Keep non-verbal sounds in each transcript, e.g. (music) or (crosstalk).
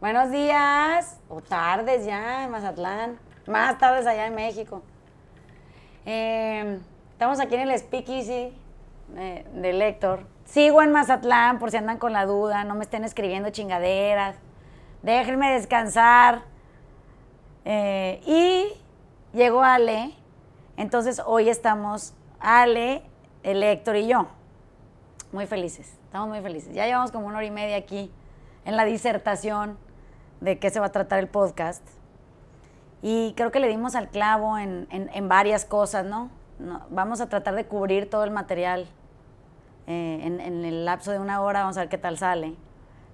Buenos días, o tardes ya en Mazatlán, más tardes allá en México. Eh, estamos aquí en el Speakeasy eh, de Lector. Sigo en Mazatlán por si andan con la duda, no me estén escribiendo chingaderas. Déjenme descansar. Eh, y llegó Ale, entonces hoy estamos Ale, el y yo. Muy felices, estamos muy felices. Ya llevamos como una hora y media aquí en la disertación de qué se va a tratar el podcast. Y creo que le dimos al clavo en, varias cosas, ¿no? Vamos a tratar de cubrir todo el material eh, en, el lapso de una hora, vamos a ver qué tal sale.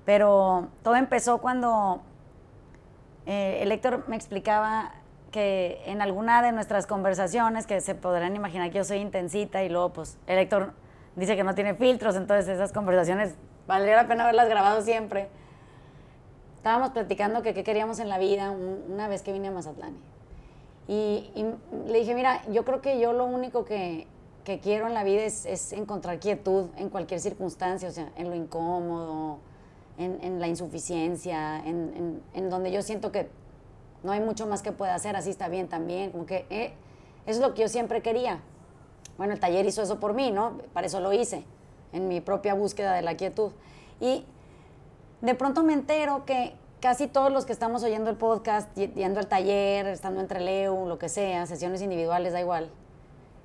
Pero todo empezó cuando eh, el Héctor me explicaba que en alguna de nuestras conversaciones, que se podrán imaginar que yo soy intensita y luego pues el Héctor dice que no tiene filtros, entonces esas conversaciones valdría la pena haberlas grabado siempre estábamos platicando que qué queríamos en la vida una vez que vine a Mazatlán. Y, le dije, mira, yo creo que yo lo único que, que quiero en la vida es, es, encontrar quietud en cualquier circunstancia, o sea, en lo incómodo, en, en la insuficiencia, en, en, donde yo siento que no hay mucho más que pueda hacer, así está bien también, como que eh, eso es lo que yo siempre quería. Bueno, el taller hizo eso por mí, ¿no? Para eso lo hice, en mi propia búsqueda de la quietud. Y de pronto me entero que casi todos los que estamos oyendo el podcast, yendo al taller, estando entre Leo, lo que sea, sesiones individuales, da igual,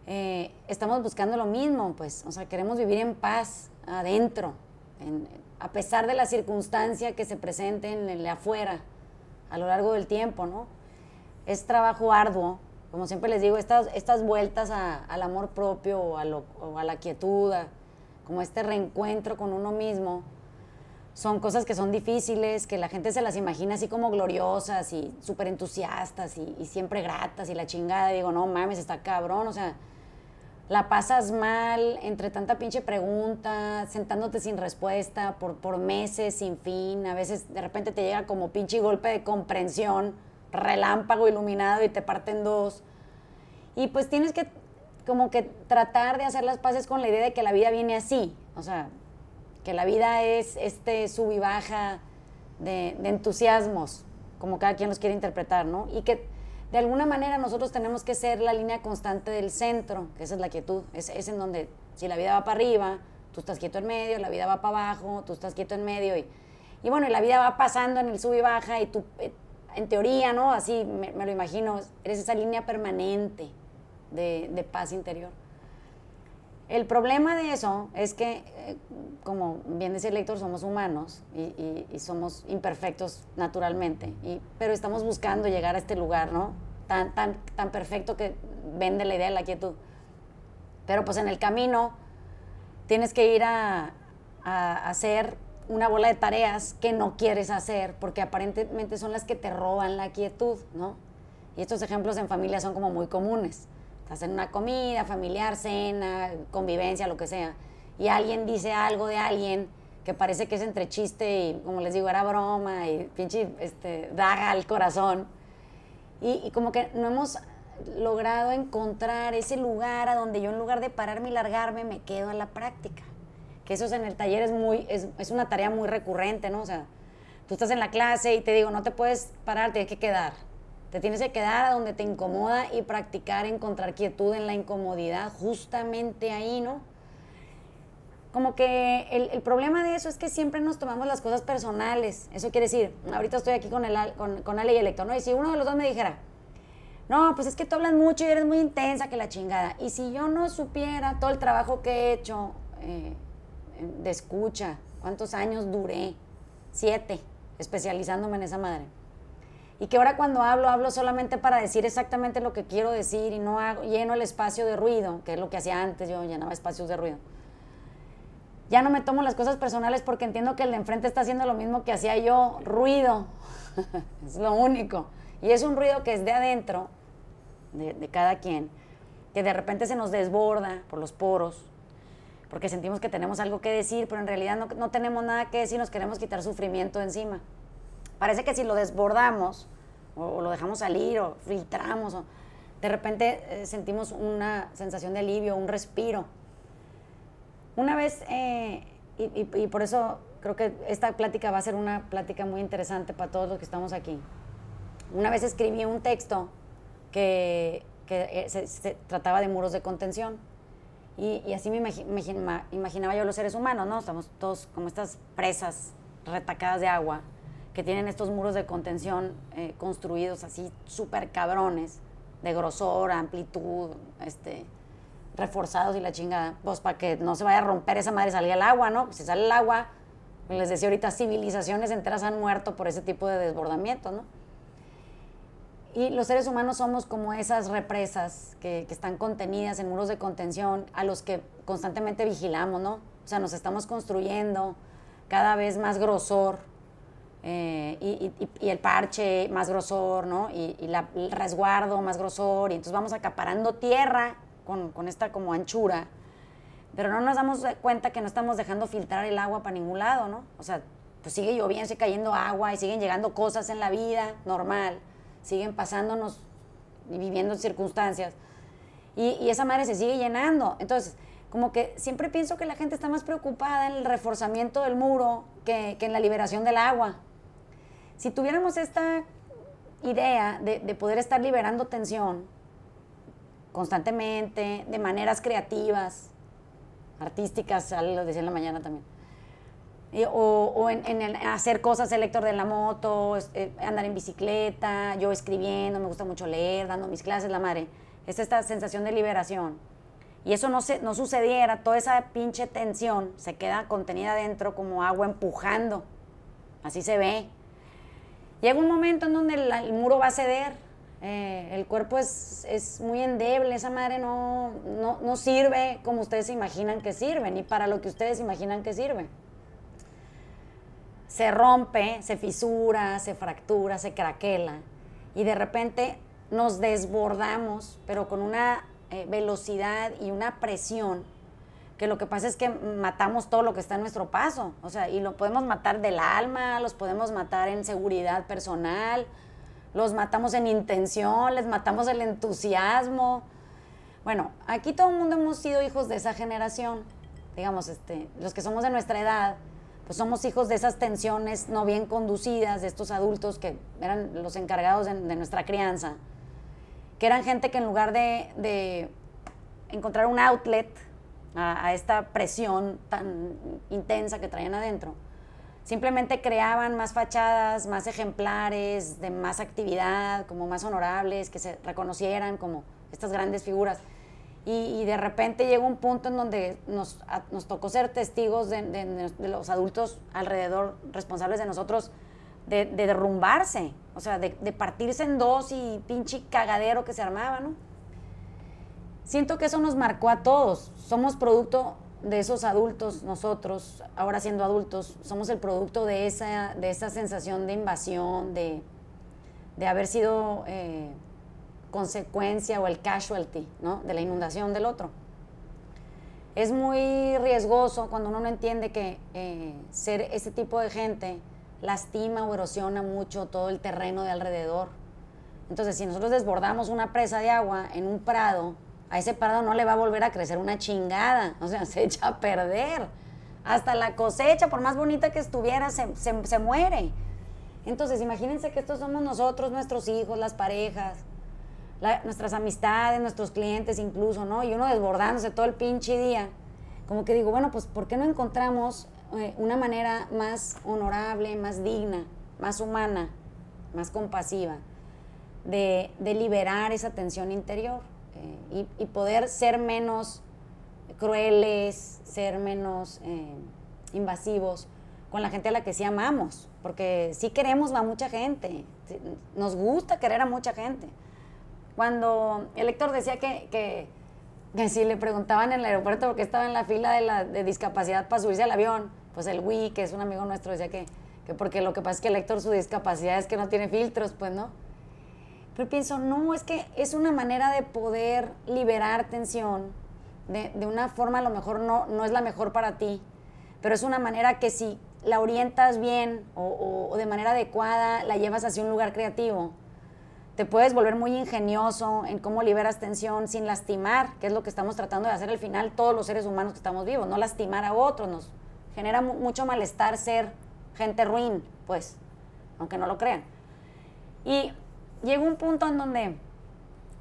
eh, estamos buscando lo mismo, pues, o sea, queremos vivir en paz adentro, a pesar de la circunstancia que se presente en el afuera a lo largo del tiempo, ¿no? Es trabajo arduo, como siempre les digo, estas, estas vueltas al amor propio o a, la quietud, como este reencuentro con uno mismo, son cosas que son difíciles, que la gente se las imagina así como gloriosas y súper entusiastas y, siempre gratas y la chingada. digo, no mames, está cabrón, o sea, la pasas mal entre tanta pinche pregunta, sentándote sin respuesta por, por meses sin fin. A veces de repente te llega como pinche golpe de comprensión, relámpago iluminado y te parten dos. Y pues tienes que como que tratar de hacer las paces con la idea de que la vida viene así. O sea, que la vida es este sub y baja de, entusiasmos, como cada quien los quiere interpretar, ¿no? Y que de alguna manera nosotros tenemos que ser la línea constante del centro, que esa es la quietud, es, en donde si la vida va para arriba, tú estás quieto en medio, la vida va para abajo, tú estás quieto en medio, y, y bueno, y la vida va pasando en el sub y baja, y tú, eh, en teoría, ¿no? Así me, lo imagino, eres esa línea permanente de paz interior. El problema de eso es que, eh, como bien decía el lector, somos humanos y, somos imperfectos naturalmente, pero estamos buscando llegar a este lugar, ¿no? Tan, tan, tan perfecto que vende la idea de la quietud. Pero pues en el camino tienes que ir a, hacer una bola de tareas que no quieres hacer porque aparentemente son las que te roban la quietud, ¿no? Y estos ejemplos en familia son como muy comunes hacer una comida familiar, cena, convivencia, lo que sea, y alguien dice algo de alguien que parece que es entre chiste y, como les digo, era broma y pinche este, daga al corazón. Y, como que no hemos logrado encontrar ese lugar a donde yo en lugar de pararme y largarme me quedo a la práctica. Que eso en el taller es, muy, es, es una tarea muy recurrente, ¿no? O sea, tú estás en la clase y te digo, no te puedes parar, tienes que quedar te tienes que quedar a donde te incomoda y practicar encontrar quietud en la incomodidad, justamente ahí, ¿no? Como que el, problema de eso es que siempre nos tomamos las cosas personales. Eso quiere decir, ahorita estoy aquí con, el, con, con Ale y Electo, ¿no? Y si uno de los dos me dijera, no, pues es que tú hablas mucho y eres muy intensa que la chingada. Y si yo no supiera todo el trabajo que he hecho eh, de escucha, cuántos años duré, siete, especializándome en esa madre y que ahora cuando hablo, hablo solamente para decir exactamente lo que quiero decir y no hago, lleno el espacio de ruido, que es lo que hacía antes, yo llenaba espacios de ruido. Ya no me tomo las cosas personales porque entiendo que el de enfrente está haciendo lo mismo que hacía yo, ruido. (laughs) es lo único. Y es un ruido que es de adentro, de, cada quien, que de repente se nos desborda por los poros, porque sentimos que tenemos algo que decir, pero en realidad no, no tenemos nada que decir, nos queremos quitar sufrimiento encima. Parece que si lo desbordamos o, lo dejamos salir o filtramos, o, de repente eh, sentimos una sensación de alivio, un respiro. Una vez, eh, y, por eso creo que esta plática va a ser una plática muy interesante para todos los que estamos aquí. Una vez escribí un texto que, que eh, se, trataba de muros de contención. Y, y así me imaginaba yo los seres humanos, ¿no? Estamos todos como estas presas retacadas de agua que tienen estos muros de contención eh, construidos así súper cabrones, de grosor, amplitud, este, reforzados y la chingada, pues para que no se vaya a romper esa madre, salía el agua, ¿no? Si sale el agua, les decía ahorita, civilizaciones enteras han muerto por ese tipo de desbordamiento, ¿no? Y los seres humanos somos como esas represas que, que, están contenidas en muros de contención a los que constantemente vigilamos, ¿no? O sea, nos estamos construyendo cada vez más grosor eh, y, y, el parche más grosor, ¿no? Y, el resguardo más grosor, y entonces vamos acaparando tierra con, con, esta como anchura, pero no nos damos cuenta que no estamos dejando filtrar el agua para ningún lado, ¿no? O sea, pues sigue lloviendo, sigue cayendo agua y siguen llegando cosas en la vida normal, siguen pasándonos y viviendo circunstancias, y, y esa madre se sigue llenando. Entonces, como que siempre pienso que la gente está más preocupada en el reforzamiento del muro que, que en la liberación del agua. Si tuviéramos esta idea de, de, poder estar liberando tensión constantemente, de maneras creativas, artísticas, lo decía en la mañana también, o, en, hacer cosas, el lector de la moto, eh, andar en bicicleta, yo escribiendo, me gusta mucho leer, dando mis clases, la madre, es esta sensación de liberación. Y eso no, se, no sucediera, toda esa pinche tensión se queda contenida dentro como agua empujando, así se ve. Llega un momento en donde el, muro va a ceder, eh, el cuerpo es, es, muy endeble, esa madre no, no, no, sirve como ustedes imaginan que sirve, ni para lo que ustedes imaginan que sirve. Se rompe, se fisura, se fractura, se craquela y de repente nos desbordamos, pero con una eh, velocidad y una presión que lo que pasa es que matamos todo lo que está en nuestro paso, o sea, y lo podemos matar del alma, los podemos matar en seguridad personal, los matamos en intención, les matamos el entusiasmo. Bueno, aquí todo el mundo hemos sido hijos de esa generación, digamos, este, los que somos de nuestra edad, pues somos hijos de esas tensiones no bien conducidas, de estos adultos que eran los encargados de, nuestra crianza, que eran gente que en lugar de, de encontrar un outlet, a, esta presión tan intensa que traían adentro. Simplemente creaban más fachadas, más ejemplares, de más actividad, como más honorables, que se reconocieran como estas grandes figuras. Y, de repente llegó un punto en donde nos, nos tocó ser testigos de, de, los adultos alrededor, responsables de nosotros, de, derrumbarse, o sea, de, partirse en dos y pinche cagadero que se armaba, ¿no? Siento que eso nos marcó a todos. Somos producto de esos adultos, nosotros, ahora siendo adultos, somos el producto de esa, de esa sensación de invasión, de, de haber sido eh, consecuencia o el casualty ¿no? de la inundación del otro. Es muy riesgoso cuando uno no entiende que eh, ser ese tipo de gente lastima o erosiona mucho todo el terreno de alrededor. Entonces, si nosotros desbordamos una presa de agua en un prado, a ese parado no le va a volver a crecer una chingada, (laughs) o sea, se echa a perder. Hasta la cosecha, por más bonita que estuviera, se, muere. Entonces, imagínense que estos somos nosotros, nuestros hijos, las parejas, nuestras amistades, nuestros clientes incluso, ¿no? Y uno desbordándose todo el pinche día. Como que digo, bueno, pues ¿por qué no encontramos eh, una manera más honorable, más digna, más humana, más compasiva de liberar esa tensión interior? Y, poder ser menos crueles, ser menos eh, invasivos con la gente a la que sí amamos, porque sí queremos a mucha gente, nos gusta querer a mucha gente. Cuando el lector decía que, que, si le preguntaban en el aeropuerto porque estaba en la fila de, la, de discapacidad para subirse al avión, pues el Wii, que es un amigo nuestro, decía que, que porque lo que pasa es que el lector su discapacidad es que no tiene filtros, pues no. Pero pienso, no, es que es una manera de poder liberar tensión de, una forma a lo mejor no, no es la mejor para ti, pero es una manera que si la orientas bien o, de manera adecuada, la llevas hacia un lugar creativo, te puedes volver muy ingenioso en cómo liberas tensión sin lastimar, que es lo que estamos tratando de hacer al final todos los seres humanos que estamos vivos, no lastimar a otros, nos, genera mucho malestar ser gente ruin, pues, aunque no lo crean. Y llegó un punto en donde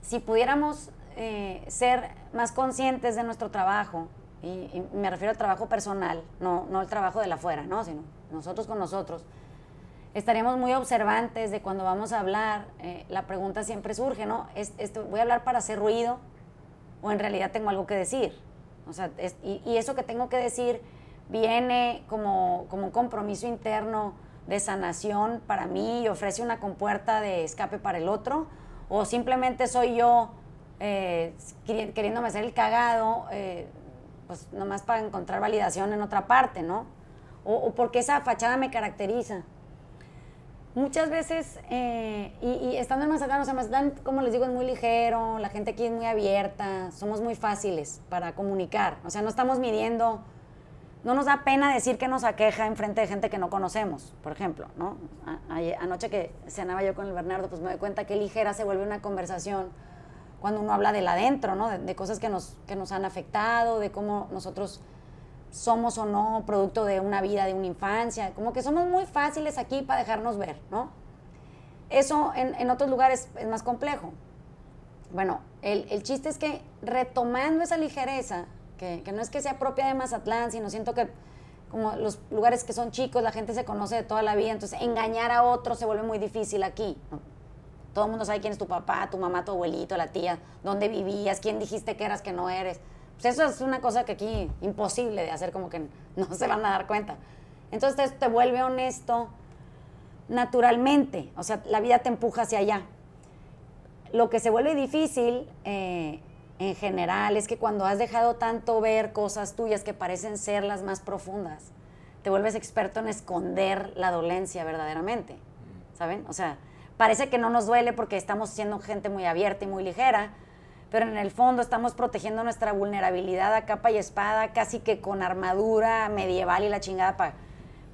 si pudiéramos eh, ser más conscientes de nuestro trabajo, y, me refiero al trabajo personal, no, no el trabajo de la afuera, ¿no? sino nosotros con nosotros, estaríamos muy observantes de cuando vamos a hablar, eh, la pregunta siempre surge, ¿no? ¿Es, ¿Voy a hablar para hacer ruido o en realidad tengo algo que decir? O sea, y, y, eso que tengo que decir viene como, como un compromiso interno de sanación para mí y ofrece una compuerta de escape para el otro, o simplemente soy yo eh, queriéndome hacer el cagado, eh, pues nomás para encontrar validación en otra parte, ¿no? O, porque esa fachada me caracteriza. Muchas veces, eh, y, estando en Mazatlán, o sea, Mazatlán, como les digo, es muy ligero, la gente aquí es muy abierta, somos muy fáciles para comunicar, o sea, no estamos midiendo no nos da pena decir que nos aqueja en frente de gente que no conocemos, por ejemplo, ¿no? anoche que cenaba yo con el Bernardo, pues me doy cuenta que ligera se vuelve una conversación cuando uno habla del adentro, ¿no? De, cosas que nos, que nos han afectado, de cómo nosotros somos o no producto de una vida, de una infancia, como que somos muy fáciles aquí para dejarnos ver, ¿no? Eso en, otros lugares es más complejo. Bueno, el, el chiste es que retomando esa ligereza, que, no es que sea propia de Mazatlán, sino siento que como los lugares que son chicos, la gente se conoce de toda la vida, entonces engañar a otro se vuelve muy difícil aquí. Todo el mundo sabe quién es tu papá, tu mamá, tu abuelito, la tía, dónde vivías, quién dijiste que eras, que no eres. Pues eso es una cosa que aquí imposible de hacer, como que no se van a dar cuenta. Entonces te vuelve honesto naturalmente, o sea, la vida te empuja hacia allá. Lo que se vuelve difícil eh, en general es que cuando has dejado tanto ver cosas tuyas que parecen ser las más profundas, te vuelves experto en esconder la dolencia verdaderamente, ¿saben? O sea, parece que no nos duele porque estamos siendo gente muy abierta y muy ligera, pero en el fondo estamos protegiendo nuestra vulnerabilidad a capa y espada, casi que con armadura medieval y la chingada para,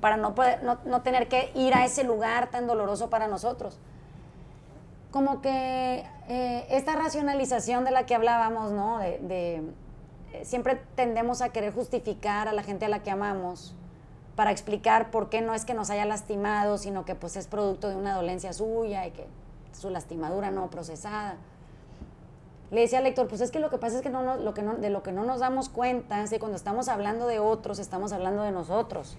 para no, no, no tener que ir a ese lugar tan doloroso para nosotros como que eh, esta racionalización de la que hablábamos, ¿no? De, eh, siempre tendemos a querer justificar a la gente a la que amamos para explicar por qué no es que nos haya lastimado, sino que pues es producto de una dolencia suya y que su lastimadura no procesada. Le decía al lector, pues es que lo que pasa es que, no, lo que de lo que no nos damos cuenta es que cuando estamos hablando de otros, estamos hablando de nosotros.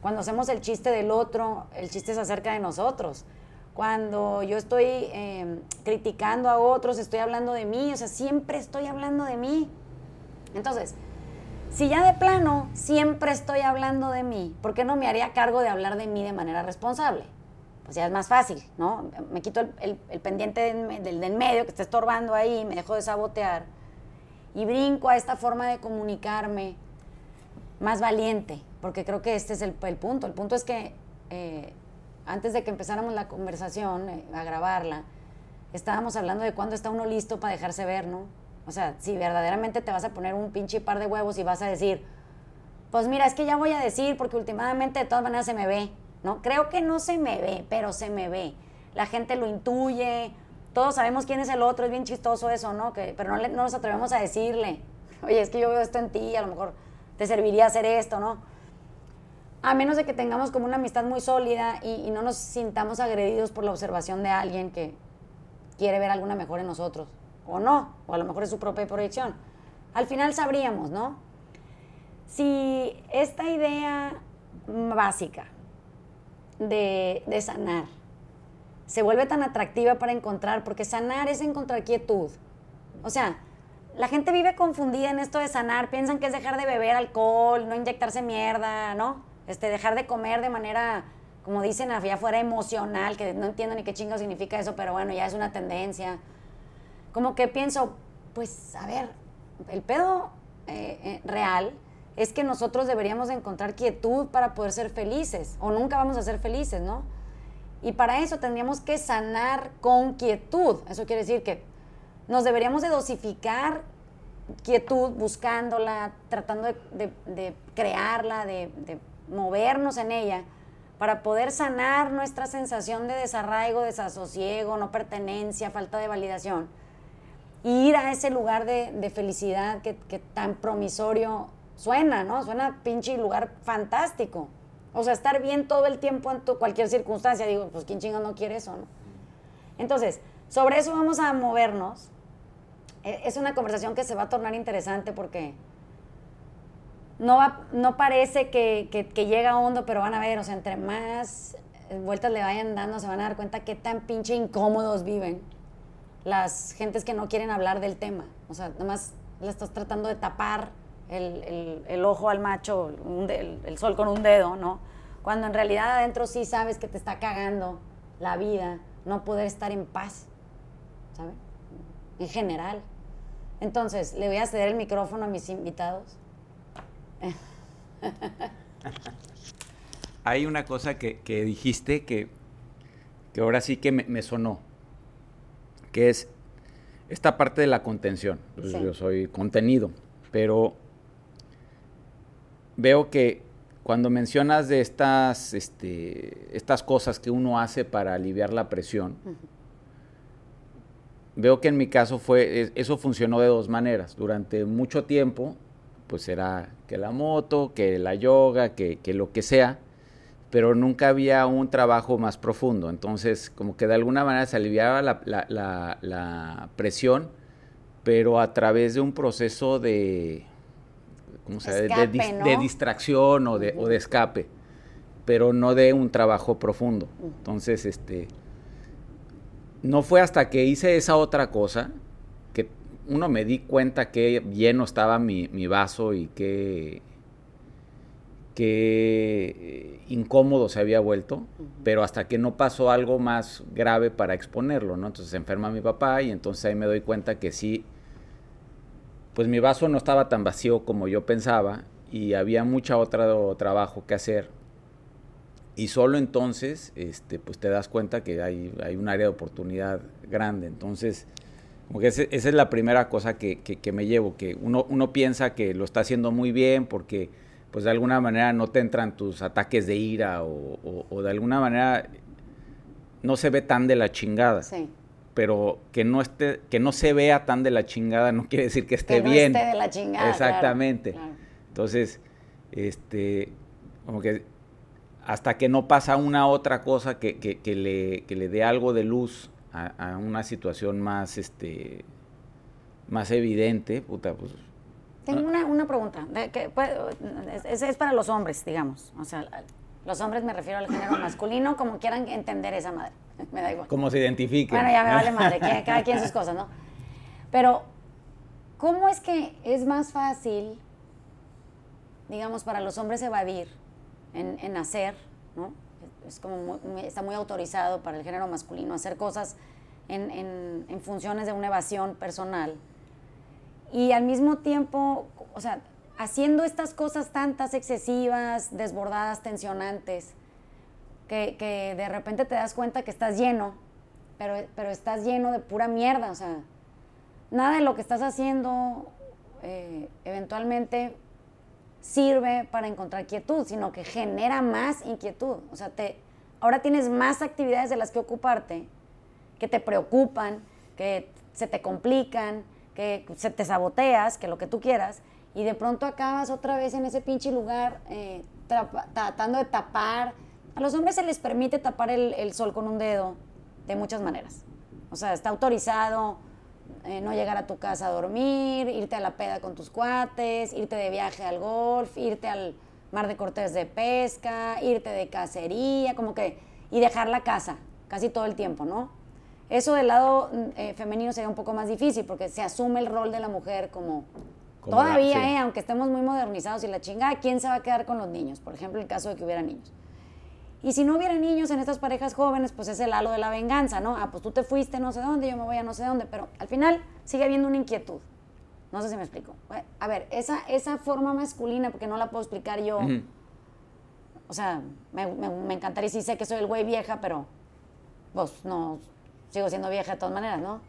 Cuando hacemos el chiste del otro, el chiste es acerca de nosotros cuando yo estoy em, criticando a otros, estoy hablando de mí, o sea, siempre estoy hablando de mí. Entonces, si ya de plano siempre estoy hablando de mí, ¿por qué no me haría cargo de hablar de mí de manera responsable? Pues ya es más fácil, ¿no? Me quito el, pendiente del, del, medio que está estorbando ahí, me dejo de sabotear y brinco a esta forma de comunicarme más valiente, porque creo que este es el, punto. El punto es que eh, antes de que empezáramos la conversación, eh, a grabarla, estábamos hablando de cuándo está uno listo para dejarse ver, ¿no? O sea, si verdaderamente te vas a poner un pinche par de huevos y vas a decir, pues mira, es que ya voy a decir porque últimamente de todas maneras se me ve, ¿no? Creo que no se me ve, pero se me ve. La gente lo intuye, todos sabemos quién es el otro, es bien chistoso eso, ¿no? Que, pero no, no nos atrevemos a decirle, oye, es que yo veo esto en ti, a lo mejor te serviría hacer esto, ¿no? A menos de que tengamos como una amistad muy sólida y, no nos sintamos agredidos por la observación de alguien que quiere ver alguna mejor en nosotros, o no, o a lo mejor es su propia proyección. Al final sabríamos, ¿no? Si esta idea básica de, de sanar se vuelve tan atractiva para encontrar, porque sanar es encontrar quietud. O sea, la gente vive confundida en esto de sanar, piensan que es dejar de beber alcohol, no inyectarse mierda, ¿no? Este, dejar de comer de manera, como dicen allá afuera, emocional, que no entiendo ni qué chingo significa eso, pero bueno, ya es una tendencia. Como que pienso, pues, a ver, el pedo eh, eh, real es que nosotros deberíamos encontrar quietud para poder ser felices, o nunca vamos a ser felices, ¿no? Y para eso tendríamos que sanar con quietud. Eso quiere decir que nos deberíamos de dosificar quietud buscándola, tratando de, crearla, de, movernos en ella para poder sanar nuestra sensación de desarraigo, desasosiego, no pertenencia, falta de validación. ir a ese lugar de, felicidad que, tan promisorio suena, ¿no? Suena pinche lugar fantástico. O sea, estar bien todo el tiempo en cualquier circunstancia. Digo, pues quién chingo no quiere eso, ¿no? Entonces, sobre eso vamos a movernos. E, es una conversación que se va a tornar interesante porque no, no parece que, que, llega hondo, pero van a ver, o sea, entre más vueltas le vayan dando, se van a dar cuenta qué tan pinche incómodos viven las gentes que no quieren hablar del tema. O sea, nomás le estás tratando de tapar el, ojo al macho, el, sol con un dedo, ¿no? Cuando en realidad adentro sí sabes que te está cagando la vida, no poder estar en paz, ¿sabes? En general. Entonces, le voy a ceder el micrófono a mis invitados. Hay una cosa que, dijiste que, ahora sí que me, sonó, que es esta parte de la contención. Pues yo soy contenido, pero veo que cuando mencionas de estas, este, estas cosas que uno hace para aliviar la presión, veo que en mi caso fue, eso funcionó de dos maneras. Durante mucho tiempo, pues era que la moto, que la yoga, que, lo que sea, pero nunca había un trabajo más profundo. Entonces, como que de alguna manera se aliviaba la presión, pero a través de un proceso de, ¿cómo se de, distracción o de, o de escape, pero no de un trabajo profundo. Entonces, este, no fue hasta que hice esa otra cosa que uno me di cuenta que lleno estaba mi, vaso y que, que incómodo se había vuelto, pero hasta que no pasó algo más grave para exponerlo, ¿no? Entonces se enferma mi papá y entonces ahí me doy cuenta que sí pues mi vaso no estaba tan vacío como yo pensaba y había mucha otro trabajo que hacer. Y solo entonces, este, pues te das cuenta que hay, hay un área de oportunidad grande. Entonces, como que esa es la primera cosa que, me llevo, que uno, uno piensa que lo está haciendo muy bien porque pues de alguna manera no te entran tus ataques de ira o, o de alguna manera no se ve tan de la chingada. Sí pero que no esté, que no se vea tan de la chingada no quiere decir que esté que no bien. Esté de la chingada. Exactamente. Entonces, este, como que hasta que no pasa una otra cosa que, que, le, que le, dé algo de luz a, una situación más, este, más evidente, puta, pues. Tengo una, una pregunta, que, pues, es, es para los hombres, digamos, o sea, los hombres me refiero al género masculino, como quieran entender esa madre. (laughs) me da igual. Como se identifique. Bueno, ya me vale (laughs) madre, cada quien sus cosas, ¿no? Pero, ¿cómo es que es más fácil, digamos, para los hombres evadir en, en hacer, ¿no? Es como está muy autorizado para el género masculino hacer cosas en, en, funciones de una evasión personal. Y al mismo tiempo, o sea, haciendo estas cosas tantas excesivas, desbordadas, tensionantes, que, de repente te das cuenta que estás lleno, pero, pero estás lleno de pura mierda, o sea, nada de lo que estás haciendo eh, eventualmente sirve para encontrar quietud, sino que genera más inquietud, o sea, te, ahora tienes más actividades de las que ocuparte, que te preocupan, que se te complican, que se te saboteas, que lo que tú quieras, y de pronto acabas otra vez en ese pinche lugar eh, tratando de tapar. A los hombres se les permite tapar el, sol con un dedo de muchas maneras. O sea, está autorizado eh, no llegar a tu casa a dormir, irte a la peda con tus cuates, irte de viaje al golf, irte al mar de Cortés de pesca, irte de cacería, como que, y dejar la casa casi todo el tiempo, ¿no? Eso del lado mm, eh, femenino sería un poco más difícil porque se asume el rol de la mujer como Todavía, eh, aunque estemos muy modernizados y la chingada, ¿quién se va a quedar con los niños? Por ejemplo, el caso de que hubiera niños. Y si no hubiera niños en estas parejas jóvenes, pues es el halo de la venganza, ¿no? Ah, pues tú te fuiste no sé dónde, yo me voy a no sé dónde, pero al final sigue habiendo una inquietud. No sé si me explico. A ver, esa, esa forma masculina, porque no la puedo explicar yo. O sea, me, me, encantaría si sé que soy el güey vieja, pero pues no, sigo siendo vieja de todas maneras, ¿no?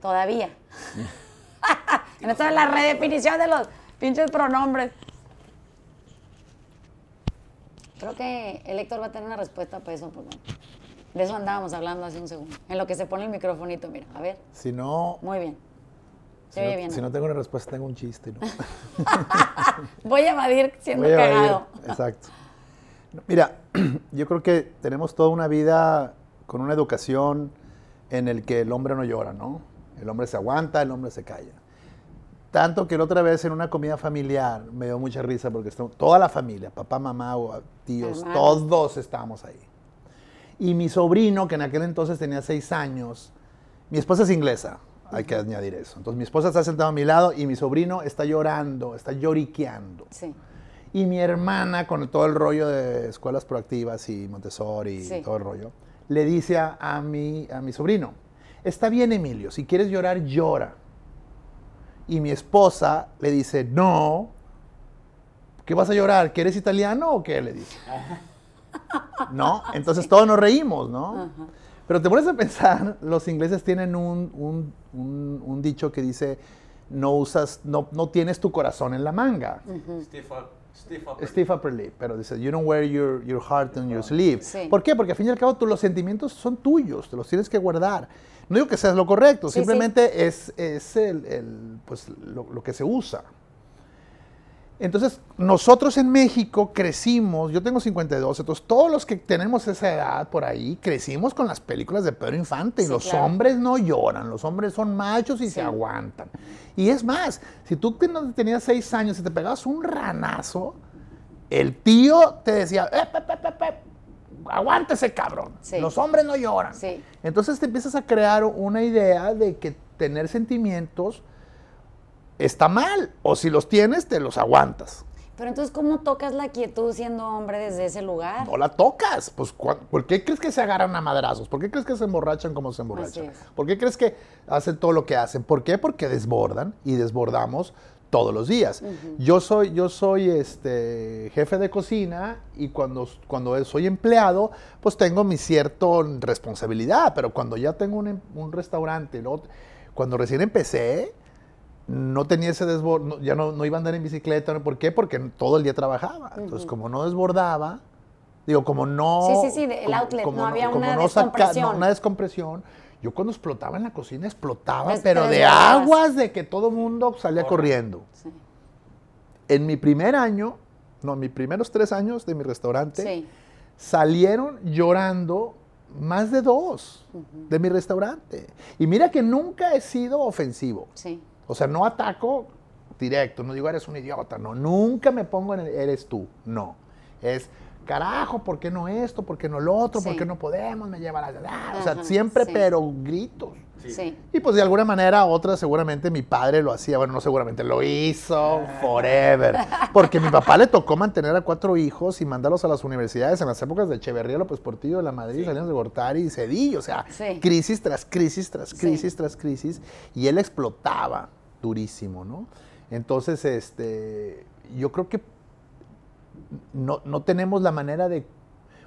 Todavía. (laughs) (laughs) en esto es la redefinición de los pinches pronombres. Creo que el Héctor va a tener una respuesta para eso, porque de eso andábamos hablando hace un segundo. En lo que se pone el microfonito, mira, a ver. Si no. Muy bien. Se si, no, bien. si no tengo una respuesta, tengo un chiste. ¿no? (laughs) Voy a evadir siendo Voy a evadir, cagado. Exacto. Mira, (clears throat) yo creo que tenemos toda una vida con una educación en el que el hombre no llora, ¿no? El hombre se aguanta, el hombre se calla. Tanto que la otra vez en una comida familiar me dio mucha risa porque toda la familia, papá, mamá, tíos, Hermanos. todos estábamos ahí. Y mi sobrino, que en aquel entonces tenía seis años, mi esposa es inglesa, hay que añadir eso. Entonces mi esposa está sentada a mi lado y mi sobrino está llorando, está lloriqueando. Sí. Y mi hermana, con todo el rollo de escuelas proactivas y Montessori y todo el rollo, le dice a, a mi, a mi sobrino, está bien Emilio, si quieres llorar, llora. Y mi esposa le dice, no, ¿qué vas a llorar? ¿Que eres italiano o qué? Le dice. (laughs) ¿No? Entonces todos nos reímos, ¿no? Pero te pones a pensar, los ingleses tienen un, un- un- un dicho que dice, no usas, no, no tienes tu corazón en la manga. Stiff up, stiff upper. Stiff upper lip, pero dice, you don't wear your, your heart on your sleeve. Sí. ¿Por qué? Porque al fin y al cabo tú, los sentimientos son tuyos, te los tienes que guardar. No digo que seas lo correcto, Sí, simplemente es, es el, el, pues, lo, lo que se usa. Entonces, nosotros en México crecimos, yo tengo 52, entonces todos los que tenemos esa edad por ahí, crecimos con las películas de Pedro Infante. y Sí, los claro. hombres no lloran, los hombres son machos y se aguantan. Y es más, si tú ten- tenías 6 años y te pegabas un ranazo, el tío te decía, "Ep, ep, ep, ep, ep, aguántese cabrón, Sí. los hombres no lloran. Sí. Entonces te empiezas a crear una idea de que tener sentimientos está mal, o si los tienes, te los aguantas. Pero entonces, ¿cómo tocas la quietud siendo hombre desde ese lugar? No la tocas. Pues, ¿cuá- ¿por qué crees que se agarran a madrazos? ¿Por qué crees que se emborrachan como se emborrachan? ¿Por qué crees que hacen todo lo que hacen? ¿Por qué? Porque desbordan y desbordamos todos los días. Yo soy, yo soy este, jefe de cocina y cuando, cuando soy empleado, pues tengo mi cierta responsabilidad, pero cuando ya tengo un, un restaurante, luego- cuando recién empecé, no tenía ese desborde, ya no, no iba a andar en bicicleta. ¿no? ¿Por qué? Porque todo el día trabajaba. Entonces, como no desbordaba, digo, como no... Sí, sí, sí, el como- outlet, como no había como una no saca- descompresión. no, una descompresión. Yo cuando explotaba en la cocina, explotaba, pero de aguas de que todo mundo salía corriendo. Sí. En mi primer año, no, en mis primeros tres años de mi restaurante, Sí. salieron llorando más de dos de mi restaurante. Y mira que nunca he sido ofensivo. Sí. O sea, no ataco directo, no digo eres un idiota, no, nunca me pongo en el eres tú, no. Es, carajo, ¿por qué no esto? ¿Por qué no lo otro? ¿Por Sí. qué no podemos? Me lleva la... ah, O sea, siempre, sí. pero gritos. Sí. Y pues de alguna manera, otra seguramente mi padre lo hacía, bueno, no seguramente, lo hizo forever. (laughs) Porque mi papá le tocó mantener a cuatro hijos y mandarlos a las universidades en las épocas de Echeverría, López Portillo, de la Madrid, Salinas de Gortari y Cedillo. O sea, Sí. crisis tras crisis, tras Sí. crisis, tras crisis. Y él explotaba durísimo, ¿no? Entonces, este, yo creo que no, no tenemos la manera de...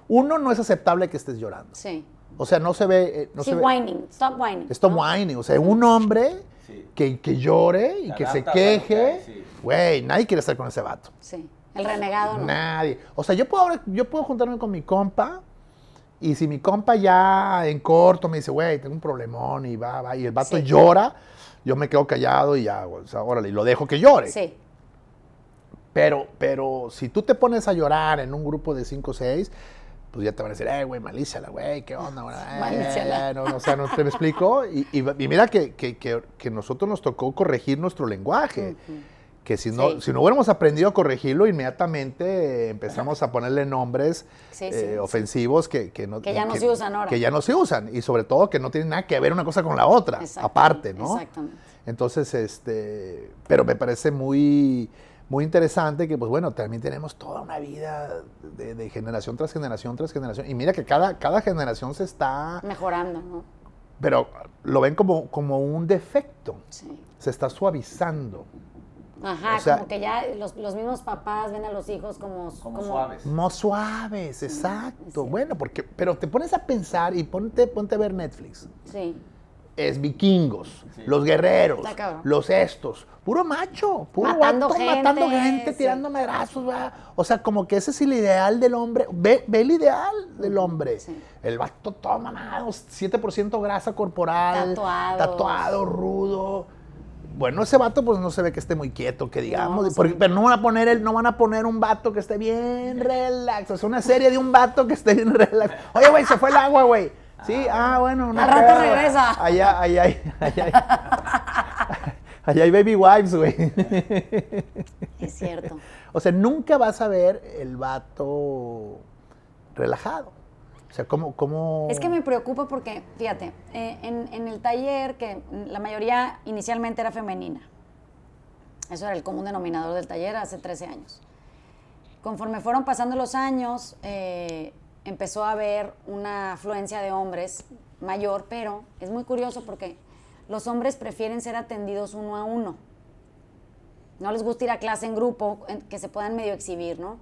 Uno, no es aceptable que estés llorando. Sí. O sea, no se ve... eh, no sí, se ve- whining. Stop whining. Stop ¿no? whining. O sea, un hombre Sí. que, que llore y que se queje. sí. Güey, nadie quiere estar con ese vato. Sí. El renegado no. Nadie. O sea, yo puedo, ahora- yo puedo juntarme con mi compa y si mi compa ya en corto me dice, güey, tengo un problemón y va, va, y el vato Sí. llora, yo me quedo callado y ya, o sea, órale, y lo dejo que llore. Sí. Pero, pero si tú te pones a llorar en un grupo de 5 o 6, pues ya te van a decir, eh, güey, malíciala, güey, ¿qué onda? güey? Eh, Malíciala. no, no, o sea, no te me explico. Y, y- y mira que, que, que, que nosotros nos tocó corregir nuestro lenguaje. Que si no, Sí. si no hubiéramos aprendido a corregirlo, inmediatamente eh, empezamos a ponerle nombres Sí, sí, eh, ofensivos que, que no, Que ya no se usan ahora. Que ya no se usan. Y sobre todo que no tienen nada que ver una cosa con la otra, aparte, ¿no? Exactamente. Entonces, este, pero me parece muy, muy interesante que, pues bueno, también tenemos toda una vida de, de generación tras generación tras generación. Y mira que cada, cada generación se está, Mejorando, ¿no? pero lo ven como, como un defecto, Sí. se está suavizando. Ajá, O sea- como que ya los, los mismos papás ven a los hijos como, Como suaves. Más suaves, exacto. Bueno, porque, pero te pones a pensar y ponte, ponte a ver Netflix. Sí. Es vikingos, Sí. los guerreros, los estos, puro macho, puro Matando vato gente, matando gente, sí. tirando madrazos, ¿verdad? O sea, como que ese es el ideal del hombre. Ve, ve el ideal del hombre. sí. El vato todo mamado, 7% grasa corporal, Tatuado. tatuado, rudo. bueno, ese vato pues no se ve que esté muy quieto, que digamos, No, sí. porque- pero no van a poner el, no van a poner un vato que esté bien relax, o sea, una serie de un vato que esté bien relax. Oye, güey, se fue el agua, güey. Sí, ah, bueno, no Al rato regresa. Allá, allá, allá, hay- allá hay baby wives, güey. Es cierto. O sea, nunca vas a ver el vato relajado. O sea, ¿cómo, cómo... Es que me preocupa porque, fíjate, eh, en, en el taller, que la mayoría inicialmente era femenina, eso era el común denominador del taller hace 13 años. Conforme fueron pasando los años, eh, empezó a haber una afluencia de hombres mayor, pero es muy curioso porque los hombres prefieren ser atendidos uno a uno. No les gusta ir a clase en grupo, que se puedan medio exhibir, ¿no?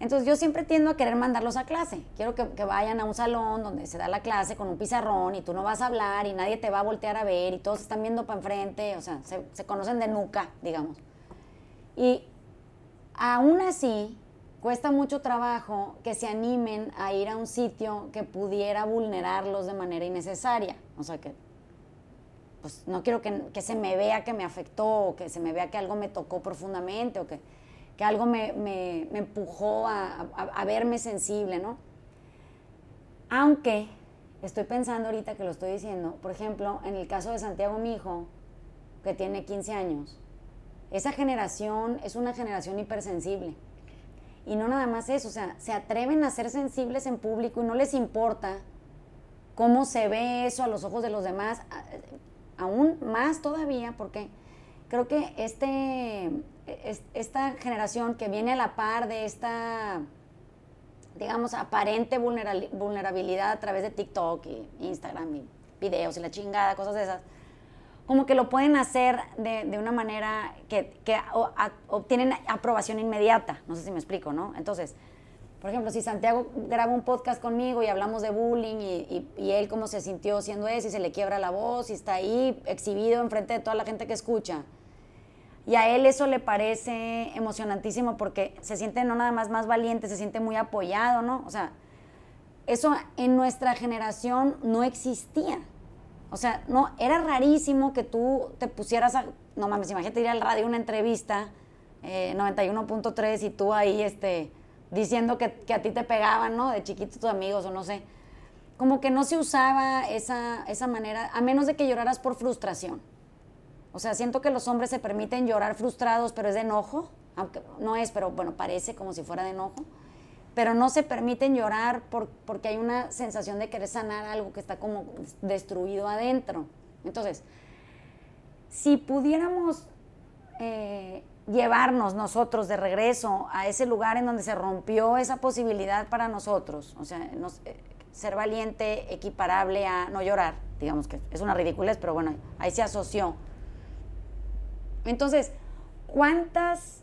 Entonces yo siempre tiendo a querer mandarlos a clase. Quiero que, vayan a un salón donde se da la clase con un pizarrón y tú no vas a hablar y nadie te va a voltear a ver y todos están viendo para enfrente, o sea, se, se conocen de nuca, digamos. Y aún así, cuesta mucho trabajo que se animen a ir a un sitio que pudiera vulnerarlos de manera innecesaria. O sea, que pues no quiero que, se me vea que me afectó o que se me vea que algo me tocó profundamente o que, que algo me, me- empujó a, a- a verme sensible, ¿no? Aunque estoy pensando ahorita que lo estoy diciendo, por ejemplo, en el caso de Santiago, mi hijo, que tiene 15 años, esa generación es una generación hipersensible. Y no nada más eso, o sea, se atreven a ser sensibles en público y no les importa cómo se ve eso a los ojos de los demás, aún más todavía, porque creo que este, es- esta generación que viene a la par de esta, digamos, aparente vulnerabilidad a través de TikTok y Instagram y videos y la chingada, cosas de esas, como que lo pueden hacer de, de una manera que, que obtienen aprobación inmediata. No sé si me explico, ¿no? Entonces, por ejemplo, si Santiago graba un podcast conmigo y hablamos de bullying y, y- y él cómo se sintió siendo eso y se le quiebra la voz y está ahí exhibido enfrente de toda la gente que escucha. Y a él eso le parece emocionantísimo porque se siente no nada más más valiente, se siente muy apoyado, ¿no? O sea, eso en nuestra generación no existía. O sea, no, era rarísimo que tú te pusieras a, no mames, imagínate ir al radio una entrevista, eh, 91.3 y tú ahí, este, diciendo que, que a ti te pegaban, ¿no? De chiquitos tus amigos o no sé. Como que no se usaba esa, esa manera, a menos de que lloraras por frustración. O sea, siento que los hombres se permiten llorar frustrados, pero es de enojo, aunque no es, pero bueno, parece como si fuera de enojo. Pero no se permiten llorar por- porque hay una sensación de querer sanar algo que está como destruido adentro. Entonces, si pudiéramos eh, llevarnos nosotros de regreso a ese lugar en donde se rompió esa posibilidad para nosotros, o sea, ser valiente equiparable a no llorar, digamos que es una ridiculez, pero bueno, ahí se asoció. Entonces, ¿cuántas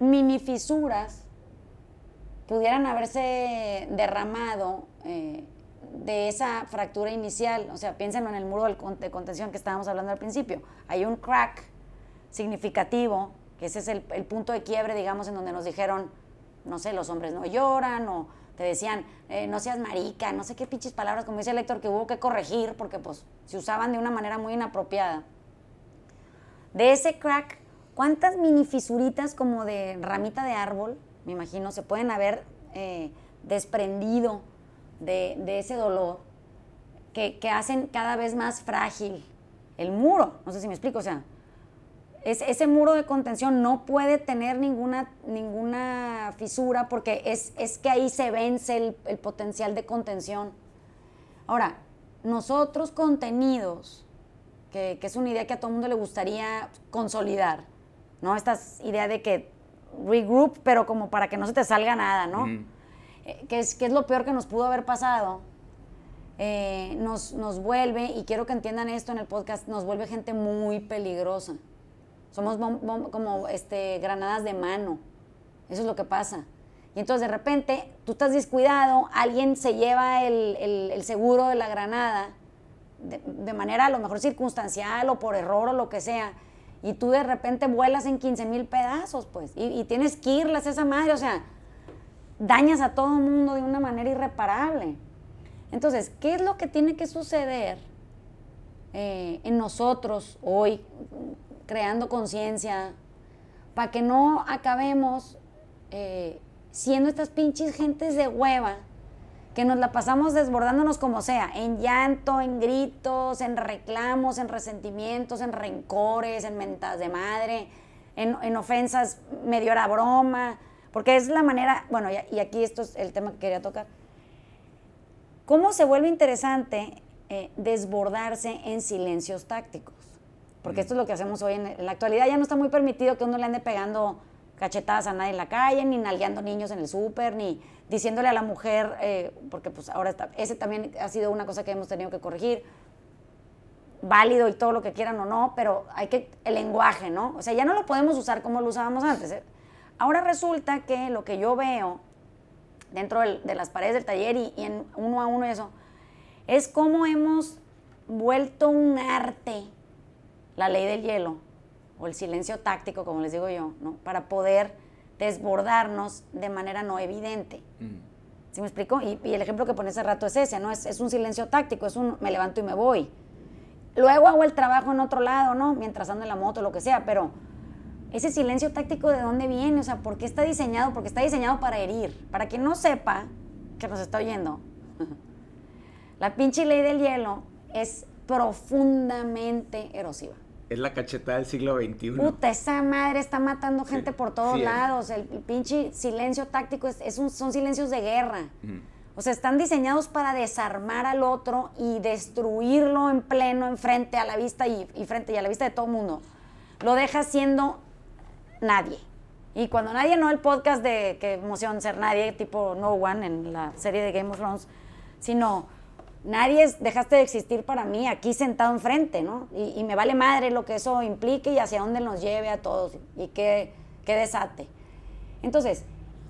mini fisuras pudieran haberse derramado eh, de esa fractura inicial? O sea, piénsenlo en el muro de contención que estábamos hablando al principio. Hay un crack significativo, que ese es el, punto de quiebre, digamos, en donde nos dijeron, no sé, los hombres no lloran, o te decían, eh, no seas marica, no sé qué pinches palabras, como dice el Héctor, que hubo que corregir porque pues se usaban de una manera muy inapropiada. De ese crack, ¿cuántas mini fisuritas como de ramita de árbol, me imagino, se pueden haber eh, desprendido de, ese dolor que, hacen cada vez más frágil el muro? No sé si me explico, o sea, es- ese muro de contención no puede tener ninguna, ninguna fisura porque es, es que ahí se vence el, el potencial de contención. Ahora, nosotros contenidos, que, que es una idea que a todo el mundo le gustaría consolidar, ¿no? Esta idea de que regroup, pero como para que no se te salga nada, ¿no? Eh, que, es, que es lo peor que nos pudo haber pasado. Eh, nos, nos vuelve, y quiero que entiendan esto en el podcast, nos vuelve gente muy peligrosa. Somos bom- bom- como este, granadas de mano. Eso es lo que pasa. Y entonces de repente tú estás descuidado, alguien se lleva el, el- el seguro de la granada de, de manera a lo mejor circunstancial o por error o lo que sea. Y tú de repente vuelas en 15 mil pedazos, pues. Y, tienes que irlas esa madre. O sea, dañas a todo mundo de una manera irreparable. Entonces, ¿qué es lo que tiene que suceder eh, en nosotros hoy, creando conciencia, para que no acabemos eh, siendo estas pinches gentes de hueva que nos la pasamos desbordándonos como sea, en llanto, en gritos, en reclamos, en resentimientos, en rencores, en mentas de madre, en, en ofensas medio era broma, porque es la manera, bueno, y, y aquí esto es el tema que quería tocar. ¿Cómo se vuelve interesante eh, desbordarse en silencios tácticos? Porque esto es lo que hacemos hoy en, en la actualidad. Ya no está muy permitido que uno le ande pegando cachetadas a nadie en la calle, ni nalgueando niños en el súper, ni diciéndole a la mujer, eh, porque pues ahora está, ese también ha sido una cosa que hemos tenido que corregir, válido y todo lo que quieran o no, pero hay que, el lenguaje, ¿no? O sea, ya no lo podemos usar como lo usábamos antes. ¿eh? Ahora resulta que lo que yo veo dentro del- de las paredes del taller y, y en uno a uno y eso, es cómo hemos vuelto un arte la ley del hielo o el silencio táctico, como les digo yo, ¿no? para poder desbordarnos de manera no evidente. ¿Sí me explico? Y, y el ejemplo que pone hace rato es ese, ¿no? Es, es un silencio táctico, es un me levanto y me voy. Luego hago el trabajo en otro lado, ¿no? Mientras ando en la moto, lo que sea, pero ese silencio táctico, ¿de dónde viene? O sea, ¿por qué está diseñado? Porque está diseñado para herir. Para quien no sepa, que nos está oyendo, (laughs) la pinche ley del hielo es profundamente erosiva. Es la cachetada del siglo XXI. Puta, esa madre está matando gente por todos sí, eh. lados. El, el pinche silencio táctico es, es un- son silencios de guerra. O sea, están diseñados para desarmar al otro y destruirlo en pleno, enfrente, a la vista y, y frente y a la vista de todo el mundo. Lo deja siendo nadie. Y cuando nadie, no el podcast de que emoción ser nadie, tipo No One en la serie de Game of Thrones, sino nadie es- dejaste de existir para mí aquí sentado enfrente, ¿no? Y, y me vale madre lo que eso implique y hacia dónde nos lleve a todos y qué, qué desate. Entonces,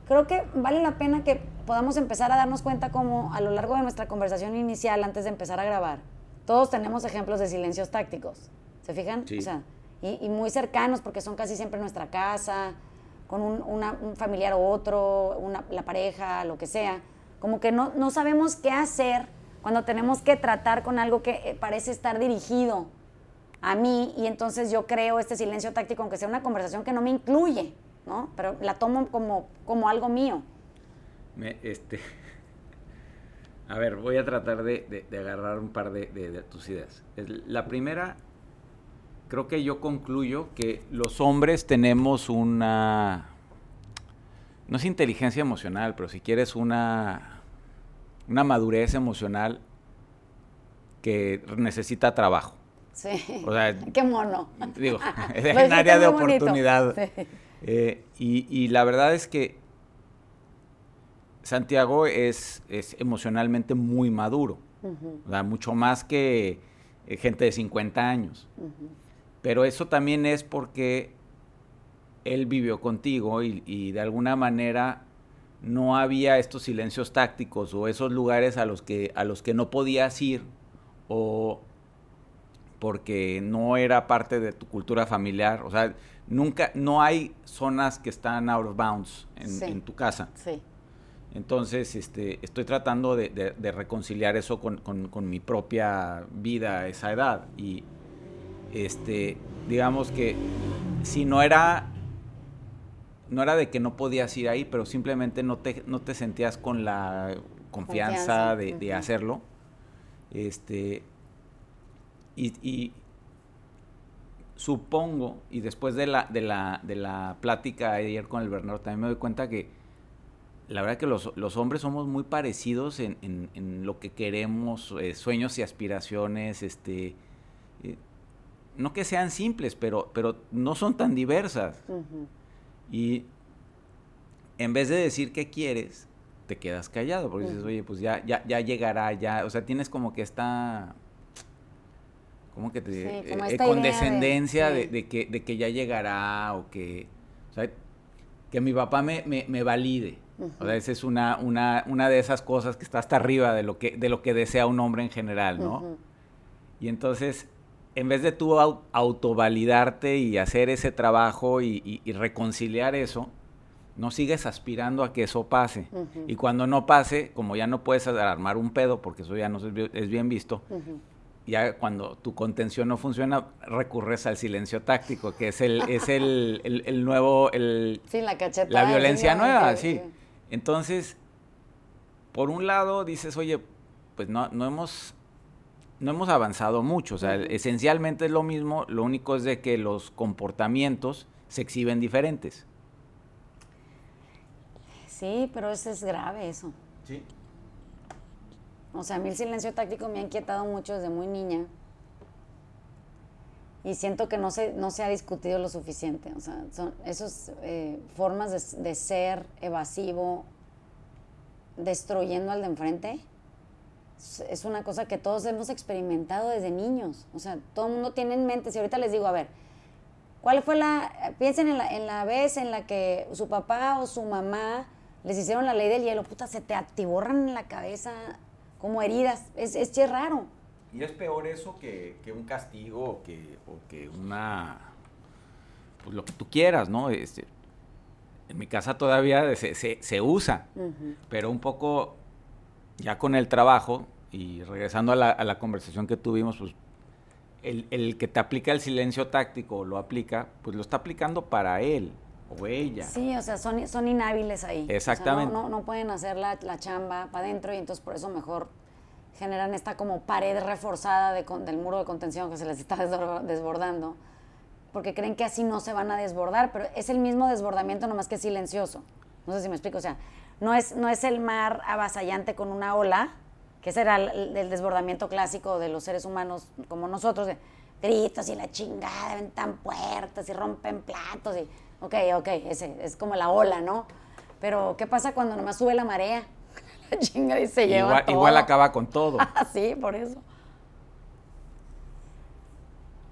creo que vale la pena que podamos empezar a darnos cuenta como a lo largo de nuestra conversación inicial, antes de empezar a grabar, todos tenemos ejemplos de silencios tácticos. ¿Se fijan? Sí. O sea, y, y muy cercanos porque son casi siempre nuestra casa, con un, una- un familiar o otro, una- la pareja, lo que sea. Como que no, no sabemos qué hacer cuando tenemos que tratar con algo que eh, parece estar dirigido a mí y entonces yo creo este silencio táctico, aunque sea una conversación que no me incluye, ¿no? Pero la tomo como, como algo mío. Este, (laughs) a ver, voy a tratar de, de- agarrar un par de, tus ideas. La primera, creo que yo concluyo que los hombres tenemos una, no es inteligencia emocional, pero si quieres una, una madurez emocional que necesita trabajo. Sí. O sea, (laughs) Qué mono. digo, (laughs) (laughs) es en área de oportunidad. Sí. Eh, y, y la verdad es que Santiago es, es emocionalmente muy maduro, o sea, mucho más que eh, gente de 50 años. Pero eso también es porque él vivió contigo y, y de alguna manera no había estos silencios tácticos o esos lugares a los que, a los que no podías ir o porque no era parte de tu cultura familiar. O sea, nunca, no hay zonas que están out of bounds en, Sí. en tu casa. Sí. Entonces, este, estoy tratando de, de- de reconciliar eso con, con- con mi propia vida a esa edad. Y, este, digamos que si no era, no era de que no podías ir ahí, pero simplemente no te, no te sentías con la confianza, Confianza, de, de hacerlo. Este, y, y supongo, y después de la, de la, de la plática ayer con el Bernardo, también me doy cuenta que la verdad que los, los hombres somos muy parecidos en, en- en lo que queremos, eh, sueños y aspiraciones, este, eh, no que sean simples, pero, pero no son tan diversas. Y en vez de decir qué quieres, te quedas callado, porque dices, oye, pues ya, ya, ya llegará, ya, o sea, tienes como que esta, ¿cómo que te Sí, eh, como eh, condescendencia de, sí. de que, de que ya llegará o que, o sea, que mi papá me, me, me valide. O sea, esa es una, una, una de esas cosas que está hasta arriba de lo que, de lo que desea un hombre en general, ¿no? Y entonces, en vez de tú au- autovalidarte y hacer ese trabajo y, y- y reconciliar eso, no sigues aspirando a que eso pase. Y cuando no pase, como ya no puedes armar un pedo, porque eso ya no es bi- es bien visto, ya cuando tu contención no funciona, recurres al silencio táctico, que es el, es el, (laughs) el- el nuevo, el, Sí, la la violencia sí, nueva, sí, sí. Entonces, por un lado dices, oye, pues no, no hemos no hemos avanzado mucho, o sea, esencialmente es lo mismo, lo único es de que los comportamientos se exhiben diferentes. Sí, pero eso es grave eso. Sí. O sea, a mí el silencio táctico me ha inquietado mucho desde muy niña. Y siento que no se, no se ha discutido lo suficiente. O sea, son esas eh, formas de, de ser evasivo, destruyendo al de enfrente, es- una cosa que todos hemos experimentado desde niños. O sea, todo el mundo tiene en mente. Si ahorita les digo, a ver, ¿cuál fue la. Piensen en la, en la vez en la que su papá o su mamá les hicieron la ley del hielo, puta, se te atiborran en la cabeza como heridas. Es, es raro. Y es peor eso que, que un castigo o que, o que una. Pues lo que tú quieras, ¿no? Este, en mi casa todavía se, se- se usa, pero un poco ya con el trabajo y regresando a la, a la conversación que tuvimos, pues el, el que te aplica el silencio táctico lo aplica, pues lo está aplicando para él o ella. Sí, o sea, son, son inhábiles ahí. O sea, Exactamente. no, no, no pueden hacer la, la chamba para adentro y entonces por eso mejor generan esta como pared reforzada de con- del muro de contención que se les está (laughs) desbordando, porque creen que así no se van a desbordar, pero es el mismo desbordamiento nomás que silencioso. No sé si me explico, o sea, no es, no es el mar avasallante con una ola, que ese era el, el desbordamiento clásico de los seres humanos como nosotros, gritos y la chingada, ventan puertas y rompen platos y, ok, ok, ese es como la ola, ¿no? Pero, ¿qué pasa cuando nomás sube la marea? (laughs) La chinga y se lleva igual, todo. igual acaba con todo. (laughs) sí, por eso.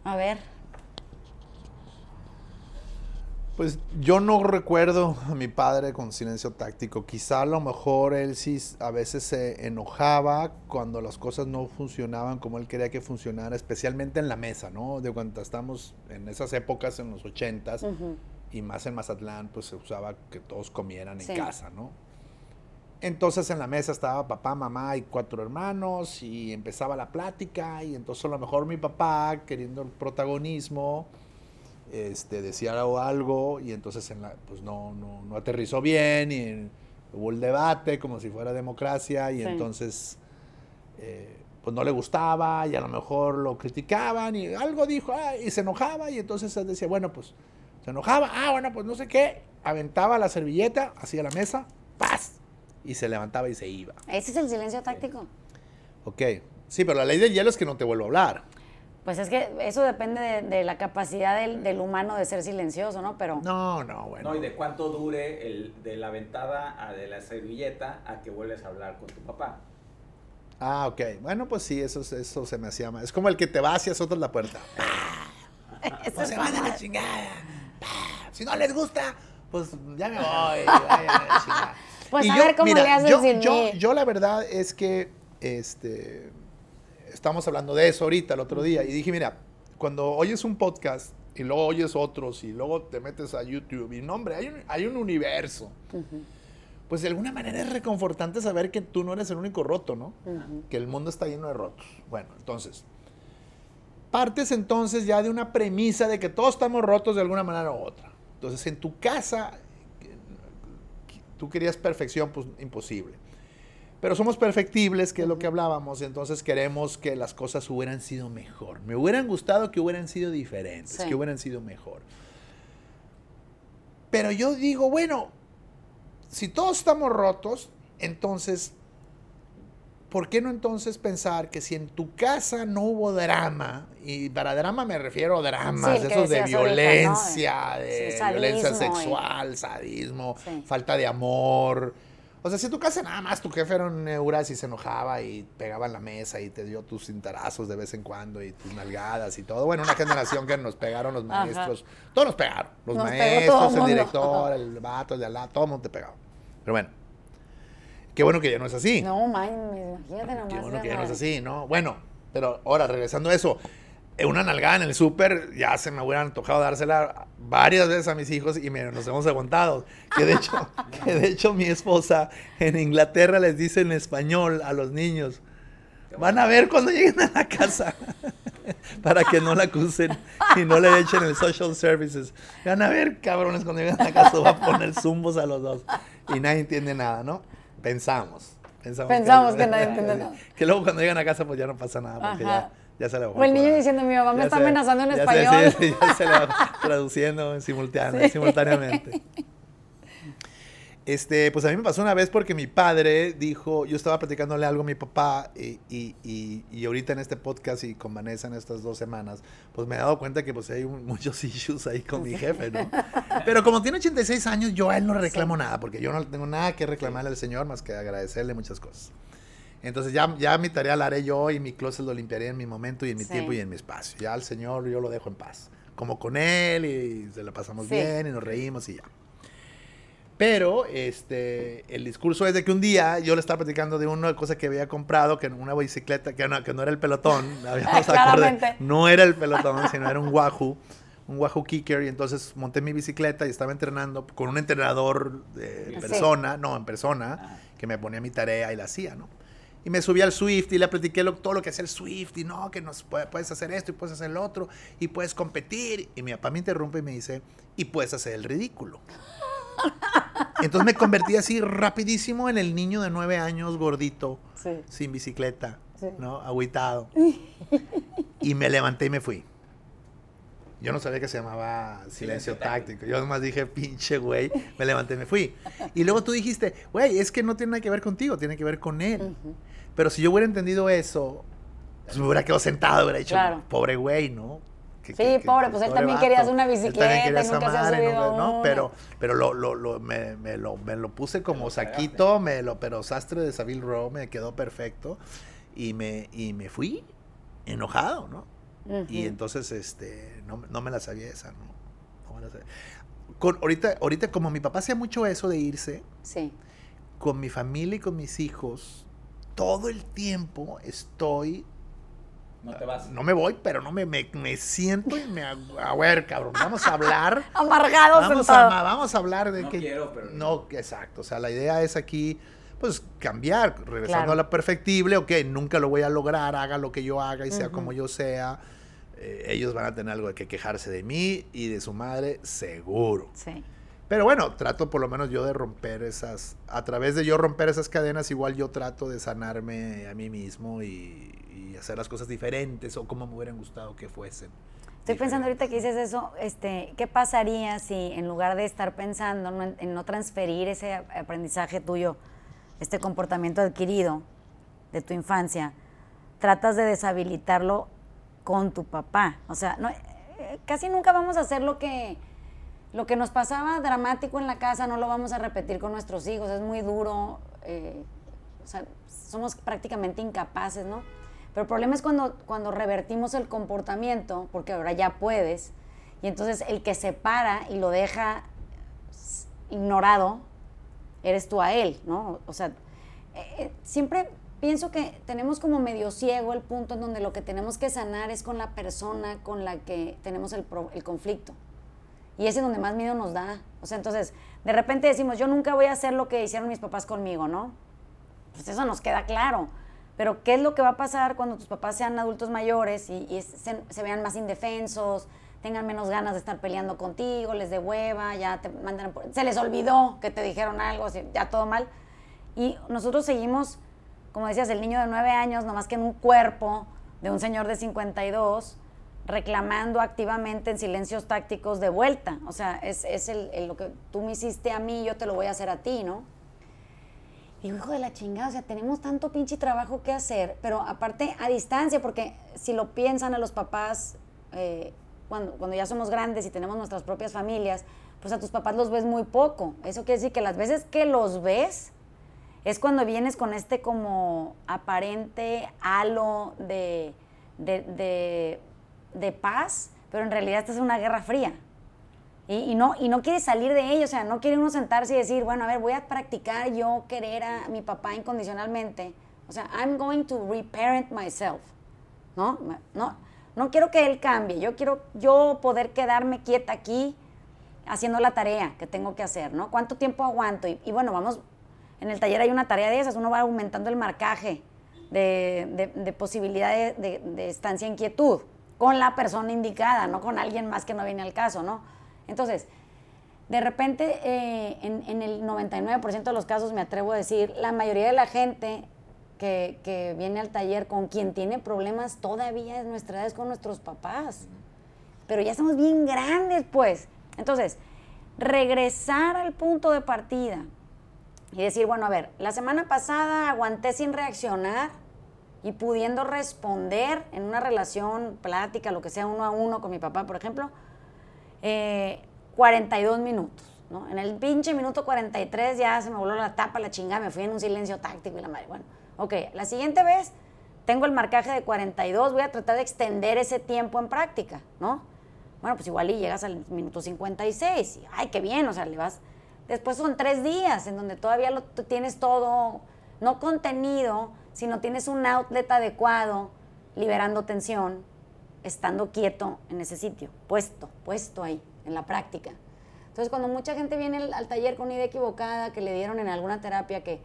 A ver, Pues yo no recuerdo a mi padre con silencio táctico. Quizá a lo mejor él sí a veces se enojaba cuando las cosas no funcionaban como él quería que funcionara, especialmente en la mesa, ¿no? De cuando estamos en esas épocas, en los ochentas, y más en Mazatlán, pues se usaba que todos comieran en casa, ¿no? Entonces en la mesa estaba papá, mamá y cuatro hermanos y empezaba la plática y entonces a lo mejor mi papá, queriendo el protagonismo, este, decía algo y entonces en la- pues no, no, no aterrizó bien y en- hubo el debate como si fuera democracia y Sí. entonces eh, pues no le gustaba y a lo mejor lo criticaban y algo dijo ah, y se enojaba y entonces decía, bueno, pues se enojaba, ah, bueno, pues no sé qué, aventaba la servilleta hacia la mesa, ¡paz! Y se levantaba y se iba. ese es el silencio táctico. Ok, sí, pero la ley del hielo es que no te vuelvo a hablar. Pues es que eso depende de, de la capacidad del, del humano de ser silencioso, ¿no? Pero No, no, bueno. No, y de cuánto dure el, de la ventada a de la servilleta a que vuelves a hablar con tu papá. Ah, ok. Bueno, pues sí, eso, eso se me hacía más. Es como el que te va hacia azotas la puerta. (laughs) eso Pues se van a la chingada. Pa. Si no les gusta, pues ya me voy. (laughs) Pues Y a ver cómo le haces yo, sin yo, mí. yo la verdad es que este, estamos hablando de eso ahorita, el otro día, y dije, mira, cuando oyes un podcast y luego oyes otros y luego te metes a YouTube y no, hombre, hay un, hay un universo. Pues de alguna manera es reconfortante saber que tú no eres el único roto, ¿no? Que el mundo está lleno de rotos. Bueno, entonces, partes entonces ya de una premisa de que todos estamos rotos de alguna manera u otra. Entonces, en tu casa, tú querías perfección, pues imposible. Pero somos perfectibles, que es lo que hablábamos, entonces queremos que las cosas hubieran sido mejor. Me hubieran gustado que hubieran sido diferentes, Sí. que hubieran sido mejor. Pero yo digo, bueno, si todos estamos rotos, entonces, ¿por qué no entonces pensar que si en tu casa no hubo drama, y para drama me refiero a dramas, Sí, esos de ahorita, ¿no? violencia, de Sí, violencia sadismo sexual, sadismo, Sí. falta de amor. O sea, si tu casa nada más tu jefe era un neuras y se enojaba y pegaba en la mesa y te dio tus cintarazos de vez en cuando y tus nalgadas y todo. Bueno, una generación que nos pegaron los Ajá. maestros. Todos nos pegaron. Los Nos maestros, el director, el vato, el de al lado, todo el mundo te pegaba. Pero bueno, qué bueno que ya no es así. No, man, imagínate nomás. Qué bueno que ya no es así, ¿no? Bueno, pero ahora, regresando a eso, una nalgada en el súper, ya se me hubieran antojado dársela varias veces a mis hijos y me, nos hemos aguantado. Que de, hecho, (laughs) que de hecho mi esposa en Inglaterra les dice en español a los niños, Van a ver cuando lleguen a la casa. (laughs) Para que no la acusen y no le echen el social services. Van a ver, cabrones, cuando lleguen a la casa va a poner zumbos a los dos. Y nadie entiende nada, ¿no? Pensamos. Pensamos, Pensamos que nadie entiende nada. Que luego cuando llegan a casa pues ya no pasa nada porque Ajá. ya, ya se le bajó O el niño coraje. diciendo, mi mamá me está se- amenazando en ya se- español. sí, (laughs) sí, ya se le va (laughs) traduciendo en simultáneo- simultáneamente. Este, pues a mí me pasó una vez porque mi padre dijo, yo estaba platicándole algo a mi papá y, y, y- y ahorita en este podcast y con Vanessa en estas dos semanas, pues me he dado cuenta que pues hay un- (laughs) muchos issues ahí con mi jefe, ¿no? Pero como tiene 86 años, yo a él no reclamo nada, porque yo no tengo nada que reclamarle al señor más que agradecerle muchas cosas. Entonces ya, ya mi tarea la haré yo y mi closet lo limpiaré en mi momento y en mi Sí. tiempo y en mi espacio. Ya al Señor yo lo dejo en paz. Como con Él y se la pasamos Sí. bien y nos reímos y ya. Pero este, el discurso es de que un día yo le estaba platicando de una cosa que había comprado, que una bicicleta, que no, que no era el pelotón, (laughs) (laughs) Claramente. no era el pelotón, (laughs) sino era un Wahoo, un Wahoo Kicker, y entonces monté mi bicicleta y estaba entrenando con un entrenador de Sí. persona, no, en persona, que me ponía mi tarea y la hacía, ¿no? Y me subí al Swift y le platiqué lo- todo lo que hacía el Swift y no, que nos puede- puedes hacer esto y puedes hacer lo otro y puedes competir. Y mi papá me interrumpe y me dice, y puedes hacer el ridículo. Entonces me convertí así rapidísimo en el niño de nueve años gordito, Sí. sin bicicleta, Sí. ¿no? Agüitado. (laughs) Y me levanté y me fui. Yo no sabía que se llamaba silencio Silencio táctico. Yo nomás dije, pinche güey, me levanté y me fui. Y luego tú dijiste, güey, es que no tiene nada que ver contigo, tiene que ver con él. Pero si yo hubiera entendido eso, pues me hubiera quedado sentado, hubiera dicho, Claro. pobre güey, ¿no? Que- Sí, pobre, pues él también quería hacer una Él también bicicleta quería y esa nunca se ha subido ¿no? Pero, pero lo, lo, lo- me, me lo, me lo puse como saquito, me lo, pero sastre de Savile Row me quedó perfecto. Y me, y me fui enojado, ¿no? Y entonces, este, no, no me la sabía esa, ¿no? No me la sabía. Con, ahorita, ahorita, como mi papá hacía mucho eso de irse, Sí. con mi familia y con mis hijos, todo el tiempo estoy No te vas. no me voy, pero no me, me, me siento y me... A ver, cabrón, vamos a hablar. (laughs) Amargado Vamos a, vamos a hablar de No que... quiero, pero- No, exacto. O sea, la idea es aquí, pues, cambiar, regresando Claro. a la perfectible. Ok, nunca lo voy a lograr, haga lo que yo haga y sea como yo sea. eh, ellos van a tener algo de que quejarse de mí y de su madre, seguro. Sí. Pero bueno, trato por lo menos yo de romper esas, a través de yo romper esas cadenas, igual yo trato de sanarme a mí mismo y, hacer las cosas diferentes o como me hubieran gustado que fuesen. Estoy pensando ahorita que dices eso, este, ¿qué pasaría si en lugar de estar pensando en, no transferir ese aprendizaje tuyo, este comportamiento adquirido de tu infancia, tratas de deshabilitarlo con tu papá? O sea, no, eh, casi nunca vamos a hacer lo que, lo que nos pasaba dramático en la casa, no lo vamos a repetir con nuestros hijos, es muy duro, eh, o sea, somos prácticamente incapaces, ¿no? Pero el problema es cuando, cuando revertimos el comportamiento, porque ahora ya puedes, y entonces el que se para y lo deja ignorado, eres tú a él, ¿no? O sea, eh, eh, siempre pienso que tenemos como medio ciego el punto en donde lo que tenemos que sanar es con la persona con la que tenemos el, pro- el conflicto. Y ese es donde más miedo nos da. O sea, entonces, de repente decimos, yo nunca voy a hacer lo que hicieron mis papás conmigo, ¿no? Pues eso nos queda claro. Pero, ¿qué es lo que va a pasar cuando tus papás sean adultos mayores y, se, vean más indefensos, tengan menos ganas de estar peleando contigo, les dé hueva, ya te mandan, por- se les olvidó que te dijeron algo, ya todo mal? Y nosotros seguimos, como decías, el niño de nueve años, nomás que en un cuerpo de un señor de 52, reclamando activamente en silencios tácticos de vuelta. O sea, es, es el- el- lo que tú me hiciste a mí, yo te lo voy a hacer a ti, ¿no? Digo, hijo de la chingada, o sea, tenemos tanto pinche trabajo que hacer, pero aparte a distancia, porque si lo piensan a los papás, eh, cuando, cuando ya somos grandes y tenemos nuestras propias familias, pues a tus papás los ves muy poco. Eso quiere decir que las veces que los ves, es cuando vienes con este como aparente halo de, de, de- de paz, pero en realidad esta es una guerra fría. Y, no, y no quiere salir de ello, o sea, no quiere uno sentarse y decir, bueno, a ver, voy a practicar yo querer a mi papá incondicionalmente. O sea, I'm going to reparent myself. ¿No? No, no quiero que él cambie, yo quiero yo poder quedarme quieta aquí haciendo la tarea que tengo que hacer, ¿no? ¿Cuánto tiempo aguanto? Y, bueno, vamos, en el taller hay una tarea de esas, uno va aumentando el marcaje de, de- de posibilidad de- de estancia en quietud con la persona indicada, no con alguien más que no viene al caso, ¿no? Entonces, de repente, eh, en, el 99% de los casos, me atrevo a decir, la mayoría de la gente que, que viene al taller con quien tiene problemas todavía es nuestra edad, es con nuestros papás. Pero ya estamos bien grandes, pues. Entonces, regresar al punto de partida y decir, bueno, a ver, la semana pasada aguanté sin reaccionar y pudiendo responder en una relación, plática, lo que sea, uno a uno con mi papá, por ejemplo, eh, 42 minutos. ¿no? En el pinche minuto 43 ya se me voló la tapa, la chingada, me fui en un silencio táctico y la madre. Bueno, ok, la siguiente vez tengo el marcaje de 42, voy a tratar de extender ese tiempo en práctica, ¿no? Bueno, pues igual y llegas al minuto 56 y, ay, qué bien, o sea, le vas... Después son tres días en donde todavía lo, tienes todo, no contenido, sino tienes un outlet adecuado, liberando tensión, estando quieto en ese sitio, puesto, puesto ahí, en la práctica. Entonces, cuando mucha gente viene al, al taller con idea equivocada que le dieron en alguna terapia que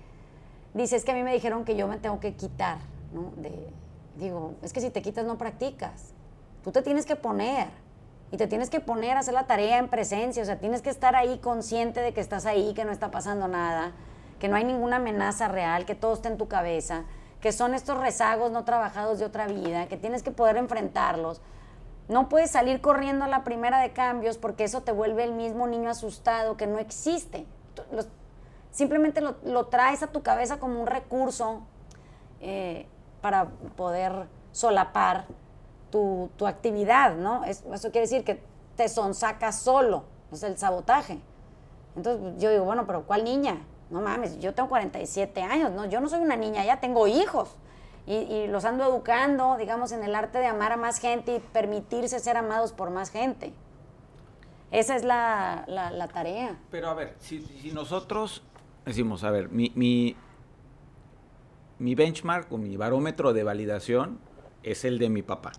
dice, es que a mí me dijeron que yo me tengo que quitar. De, digo, es que si te quitas no practicas. Tú te tienes que poner y te tienes que poner a hacer la tarea en presencia, o sea, tienes que estar ahí consciente de que estás ahí, que no está pasando nada, que no hay ninguna amenaza real, que todo está en tu cabeza, que son estos rezagos no trabajados de otra vida, que tienes que poder enfrentarlos. No puedes salir corriendo a la primera de cambios porque eso te vuelve el mismo niño asustado que no existe. Simplemente lo, lo traes a tu cabeza como un recurso eh, para poder solapar tu, tu actividad, ¿no? Es- eso quiere decir que te sonsacas solo, es el sabotaje. Entonces yo digo, bueno, pero ¿cuál niña? No mames, yo tengo 47 años, ¿no? Yo no soy una niña, ya tengo hijos. Y, los ando educando, digamos, en el arte de amar a más gente y permitirse ser amados por más gente. Esa es la, la- tarea. Pero a ver, si, nosotros decimos, a ver, mi, mi, benchmark o mi barómetro de validación es el de mi papá.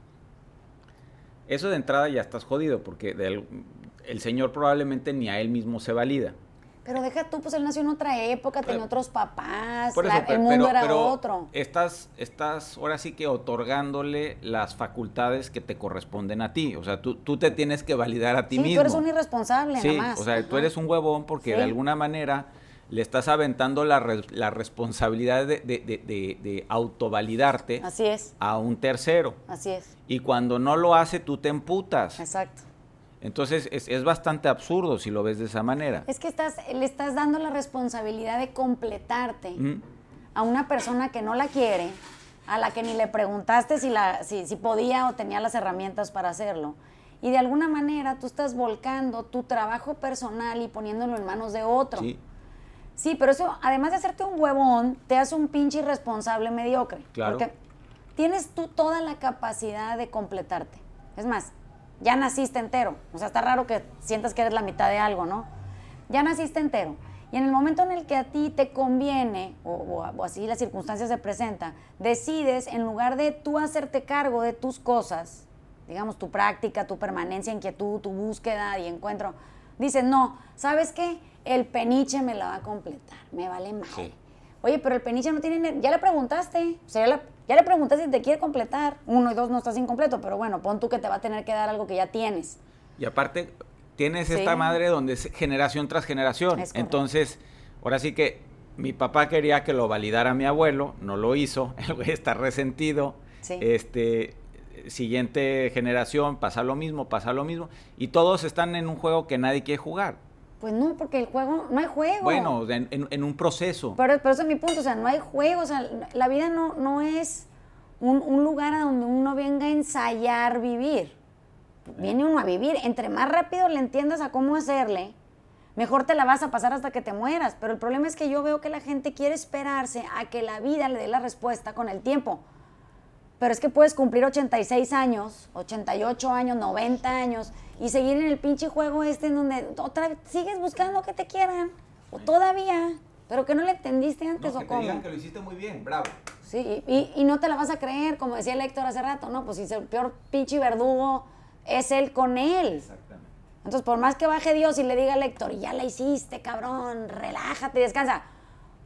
Eso de entrada ya estás jodido, porque el señor probablemente ni a él mismo se valida. Pero deja tú, pues él nació en otra época, tenía otros papás, eso, la- el mundo pero- era pero otro. Estás, estás ahora sí que otorgándole las facultades que te corresponden a ti. O sea, tú, tú te tienes que validar a ti Sí, mismo. tú eres un irresponsable, Sí, nada más. o sea, tú eres un huevón porque Sí. de alguna manera le estás aventando la, re- la responsabilidad de, de, de- de- de autovalidarte Así es, a un tercero. así es, Y cuando no lo hace, tú te emputas. exacto. Entonces, es, es bastante absurdo si lo ves de esa manera. Es que estás, le estás dando la responsabilidad de completarte Mm. a una persona que no la quiere, a la que ni le preguntaste si, la, si, si podía o tenía las herramientas para hacerlo. Y de alguna manera tú estás volcando tu trabajo personal y poniéndolo en manos de otro. Sí, Sí, pero eso, además de hacerte un huevón, te hace un pinche irresponsable mediocre. Claro. Porque tienes tú toda la capacidad de completarte. Es más, ya naciste entero. O sea, está raro que sientas que eres la mitad de algo, ¿no? Ya naciste entero. Y en el momento en el que a ti te conviene, o, o- o así las circunstancias se presentan, decides, en lugar de tú hacerte cargo de tus cosas, digamos, tu práctica, tu permanencia, inquietud, tu búsqueda y encuentro, dices, no, ¿sabes qué? El peniche me la va a completar, me vale mal. Sí. Oye, pero el peniche no tiene... ne- Ya le preguntaste, o sea, ya le, ya le preguntaste si te quiere completar. Uno y dos no estás incompleto, pero bueno, pon tú que te va a tener que dar algo que ya tienes. Y aparte, tienes Sí. esta madre donde es generación tras generación. Entonces, ahora sí que mi papá quería que lo validara mi abuelo, no lo hizo, (laughs) el güey está resentido. Sí. Este, siguiente generación pasa lo mismo, pasa lo mismo. Y todos están en un juego que nadie quiere jugar. Pues no, porque el juego, no hay juego. Bueno, en, en- en un proceso. Pero, pero ese es mi punto, o sea, no hay juego, o sea, la vida no, no es un, un lugar a donde uno venga a ensayar vivir. Viene uno a vivir, entre más rápido le entiendas a cómo hacerle, mejor te la vas a pasar hasta que te mueras. Pero el problema es que yo veo que la gente quiere esperarse a que la vida le dé la respuesta con el tiempo. Pero es que puedes cumplir 86 años, 88 años, 90 años y seguir en el pinche juego este en donde otra vez sigues buscando que te quieran. O todavía, pero que no le entendiste antes o cómo. lo hiciste muy bien, bravo. Sí, y, y no te la vas a creer, como decía el Héctor hace rato, ¿no? Pues si es el peor pinche verdugo, es él con él. Exactamente. Entonces, por más que baje Dios y le diga al Héctor, ya la hiciste, cabrón, relájate, descansa.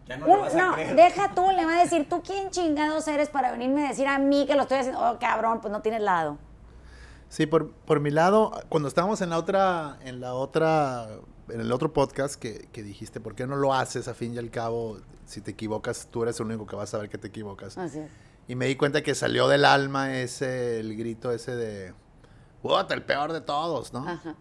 Ya no Un- lo vas a no, creer. deja tú, le va a decir, ¿tú quién chingados eres para venirme a decir a mí que lo estoy haciendo? Oh, cabrón, pues no tienes lado. Sí, por, por mi lado, cuando estábamos en la otra, en la otra, en el otro podcast que, que dijiste, ¿por qué no lo haces a fin y al cabo? Si te equivocas, tú eres el único que vas a saber que te equivocas. Así es. Y me di cuenta que salió del alma ese, el grito ese de, ¡Puta, el peor de todos, ¿no? Ajá.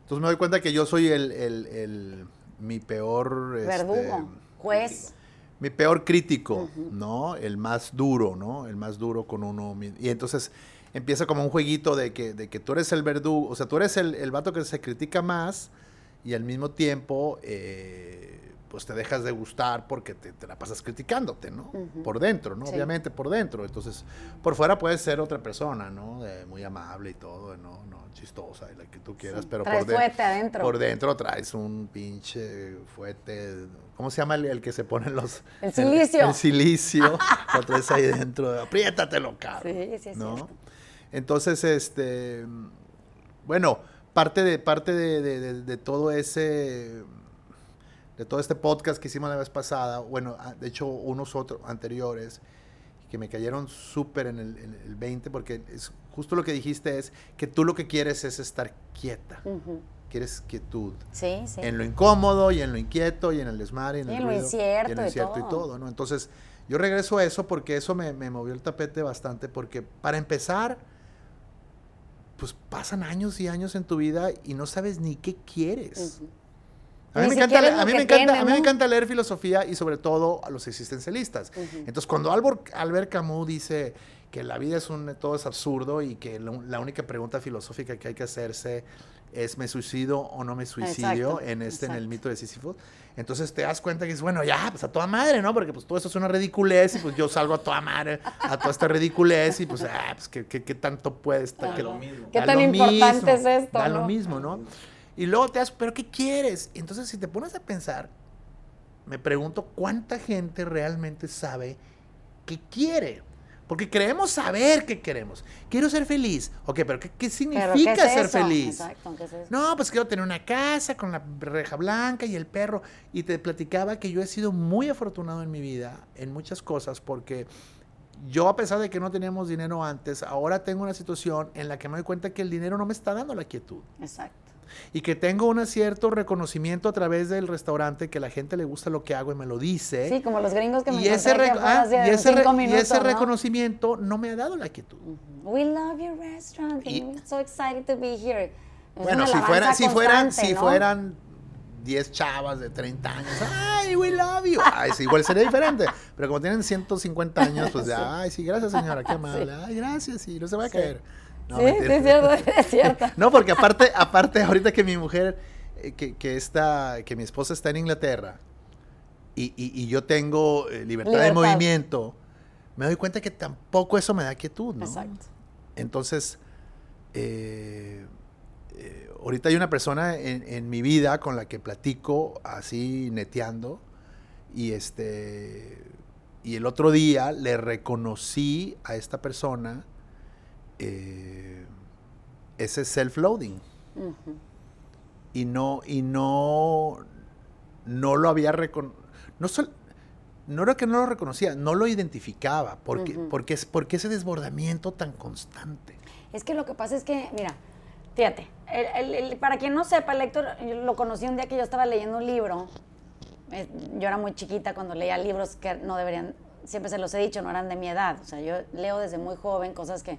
Entonces me doy cuenta que yo soy el, el- el- mi peor... este, Verdugo, juez. mi peor crítico, ¿no? El más duro, ¿no? El más duro con uno mismo. Y entonces empieza como un jueguito de que, de que tú eres el verdugo, o sea, tú eres el, el vato que se critica más y al mismo tiempo, eh, pues te dejas de gustar porque te, te la pasas criticándote, ¿no? Por dentro, ¿no? Sí. Obviamente por dentro. Entonces, por fuera puedes ser otra persona, ¿no? De muy amable y todo, ¿no? no chistosa y la que tú quieras, Sí. pero Traes por dentro. fuete adentro. Por dentro traes un pinche fuete. ¿Cómo se llama el, el que se pone los. El silicio. El, silicio. lo traes ahí dentro. Apriétatelo, cabrón. Sí, sí, ¿no? cierto. Entonces, este. Bueno, parte de, parte de, de- de- de todo ese. De todo este podcast que hicimos la vez pasada, bueno, ah, de hecho, unos otros anteriores, que me cayeron súper en el, en el 20, porque es justo lo que dijiste es que tú lo que quieres es estar quieta Ujú. quieres quietud. Sí, sí. En lo incómodo y en lo inquieto y en el desmadre y en Y el en lo ruido, incierto y en lo y incierto y todo. todo, ¿no? Entonces, yo regreso a eso porque eso me, me movió el tapete bastante porque para empezar, pues pasan años y años en tu vida y no sabes ni qué quieres. Ujú. A mí, me encanta, a, mí me encanta, tiene, a mí me encanta leer filosofía y sobre todo a los existencialistas. Entonces, cuando Albert, Albert Camus dice que la vida es un, todo es absurdo y que lo- la única pregunta filosófica que hay que hacerse es ¿me suicido o no me suicidio? Exacto, en este, en el mito de Sísifo. Entonces te das cuenta que es bueno, ya, pues a toda madre, ¿no? Porque pues todo eso es una ridiculez y pues yo salgo a toda madre, a toda esta ridiculez y pues, ah, pues ¿qué, qué- qué tanto puede estar? Da que- lo mismo. ¿Qué tan importante mismo, es esto, Da no? lo mismo, ¿no? Y luego te das, ¿pero qué quieres? Entonces, si te pones a pensar, me pregunto cuánta gente realmente sabe qué quiere. Porque creemos saber qué queremos. Quiero ser feliz. Ok, pero ¿qué, qué significa ¿Pero qué es ser eso? feliz? Exacto, ¿qué es eso? No, pues quiero tener una casa con la reja blanca y el perro. Y te platicaba que yo he sido muy afortunado en mi vida en muchas cosas porque yo a pesar de que no teníamos dinero antes, ahora tengo una situación en la que me doy cuenta que el dinero no me está dando la quietud. Exacto. Y que tengo un cierto reconocimiento a través del restaurante, que la gente le gusta lo que hago y me lo dice. Sí, como los gringos que me y, ese, re- aquí afuera ah, y, ese y ese ¿no? reconocimiento no me ha dado la quietud. We love your restaurant. Y- and we're so excited to be here. Es Bueno, si, fuera, si fueran, si ¿no? fueran 10 chavas de 30 años, ay, we love you. Ay, sí, igual sería diferente. Pero como tienen 150 años, pues (laughs) de, ay, sí, gracias señora, qué (laughs) amable. Ay, gracias, sí, no se va a Sí. caer. No, sí, sí, es cierto, (laughs) es cierto. No, porque aparte, aparte, ahorita que mi mujer, eh, que, que, está, que mi esposa está en Inglaterra y, y- y yo tengo eh, libertad, de movimiento, me doy cuenta que tampoco eso me da quietud, ¿no? Exacto. Entonces, eh, eh, ahorita hay una persona en, en mi vida con la que platico así neteando y este y el otro día le reconocí a esta persona eh, ese self-loading. Y no y no no lo había reconocido no era que no lo reconocía no lo identificaba. Porque porque es porque ese desbordamiento tan constante Es que lo que pasa es que, mira, fíjate, el- el- el- para quien no sepa, el Héctor, yo lo conocí un día que yo estaba leyendo un libro. Eh, Yo era muy chiquita cuando leía libros que no deberían, siempre se los he dicho, no eran de mi edad. O sea, yo leo desde muy joven cosas que,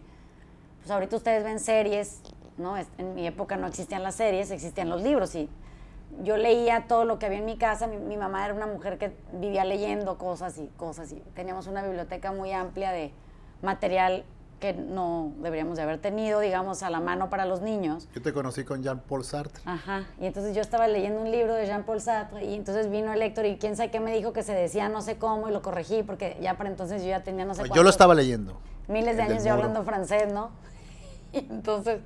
pues ahorita ustedes ven series, ¿no? En mi época no existían las series, existían los libros y yo leía todo lo que había en mi casa. Mi, mi mamá era una mujer que vivía leyendo cosas y cosas y teníamos una biblioteca muy amplia de material que no deberíamos de haber tenido, digamos, a la mano para los niños. Yo te conocí con Jean-Paul Sartre. Ajá, y entonces yo estaba leyendo un libro de Jean-Paul Sartre y entonces vino el Héctor y quién sabe qué me dijo que se decía no sé cómo y lo corregí porque ya para entonces yo ya tenía no sé yo lo estaba leyendo. miles de años yo hablando francés, ¿no? (laughs) Entonces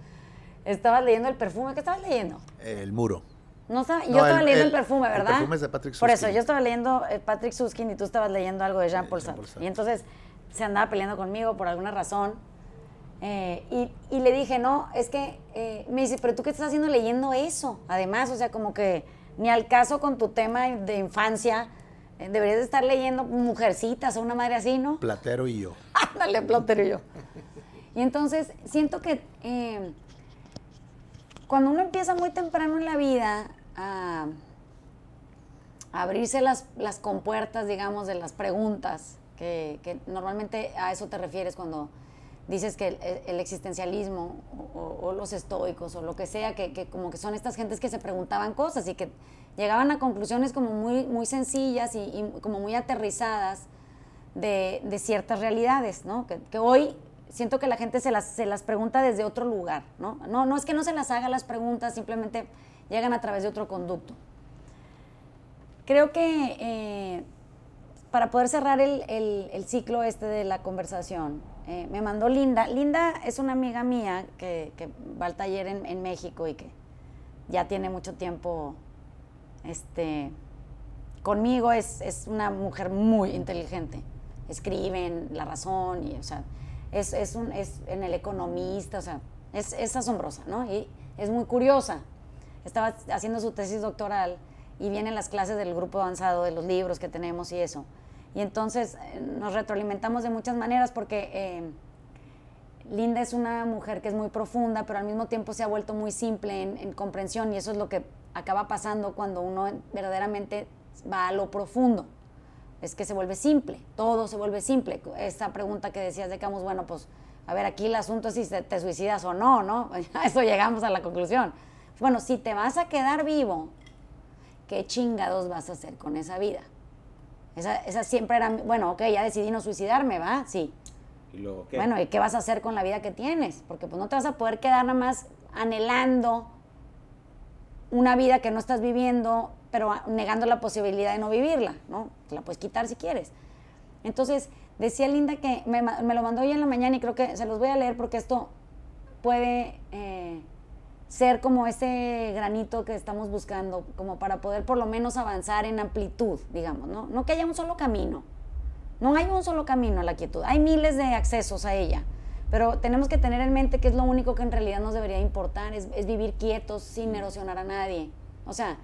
estaba leyendo el perfume, ¿qué estabas leyendo? El muro. No estaba, yo No, estaba el- leyendo el, el- perfume, el ¿verdad? perfume es de Patrick Por eso, yo estaba leyendo eh, Patrick Susskind y tú estabas leyendo algo de Jean-Paul Sartre. Y entonces se andaba peleando conmigo por alguna razón. eh, y, y le dije, no, es que, eh, me dice, pero tú qué estás haciendo leyendo eso? Además, o sea, como que ni al caso con tu tema de infancia, Eh, Deberías de estar leyendo Mujercitas o una madre así, ¿no? Platero y yo. (laughs) Ándale, Platero y yo. Y entonces siento que eh, cuando uno empieza muy temprano en la vida a, abrirse las, las compuertas, digamos, de las preguntas, que, normalmente a eso te refieres cuando dices que el, existencialismo o, los estoicos o lo que sea, que, que como que son estas gentes que se preguntaban cosas y que llegaban a conclusiones como muy, muy sencillas y, como muy aterrizadas de, de ciertas realidades, ¿no? Que hoy siento que la gente se las, se las pregunta desde otro lugar, ¿no? ¿no? No es que no se las haga las preguntas, simplemente llegan a través de otro conducto. Creo que eh, para poder cerrar el, el- ciclo este de la conversación, eh, me mandó Linda. Linda es una amiga mía que, que va al taller en, en México y que ya tiene mucho tiempo este, conmigo. Es, es una mujer muy inteligente. Escribe La Razón y, o sea, es, es, un, es en El Economista, o sea, es, es asombrosa, ¿no? Y es muy curiosa. Estaba haciendo su tesis doctoral y vienen las clases del grupo avanzado de los libros que tenemos y eso. Y entonces eh, nos retroalimentamos de muchas maneras porque eh, Linda es una mujer que es muy profunda, pero al mismo tiempo se ha vuelto muy simple en, en comprensión y eso es lo que acaba pasando cuando uno verdaderamente va a lo profundo. Es que se vuelve simple, todo se vuelve simple. Esta pregunta que decías de Camus, bueno, pues a ver, aquí el asunto es si te, te suicidas o no, ¿no? (laughs) A eso llegamos a la conclusión. Bueno, si te vas a quedar vivo, ¿qué chingados vas a hacer con esa vida? Esa, esa siempre era, bueno, ok, ya decidí no suicidarme, ¿va? Sí. Y luego, ¿qué? Bueno, ¿y qué vas a hacer con la vida que tienes? Porque pues no te vas a poder quedar nada más anhelando una vida que no estás viviendo, pero a- negando la posibilidad de no vivirla, ¿no? Te la puedes quitar si quieres. Entonces, decía Linda que me, me lo mandó hoy en la mañana y creo que se los voy a leer porque esto puede eh, ser como ese granito que estamos buscando, como para poder por lo menos avanzar en amplitud, digamos, ¿no? No que haya un solo camino. No hay un solo camino a la quietud, hay miles de accesos a ella, pero tenemos que tener en mente que es lo único que en realidad nos debería importar, es, es vivir quietos sin erosionar a nadie. O sea,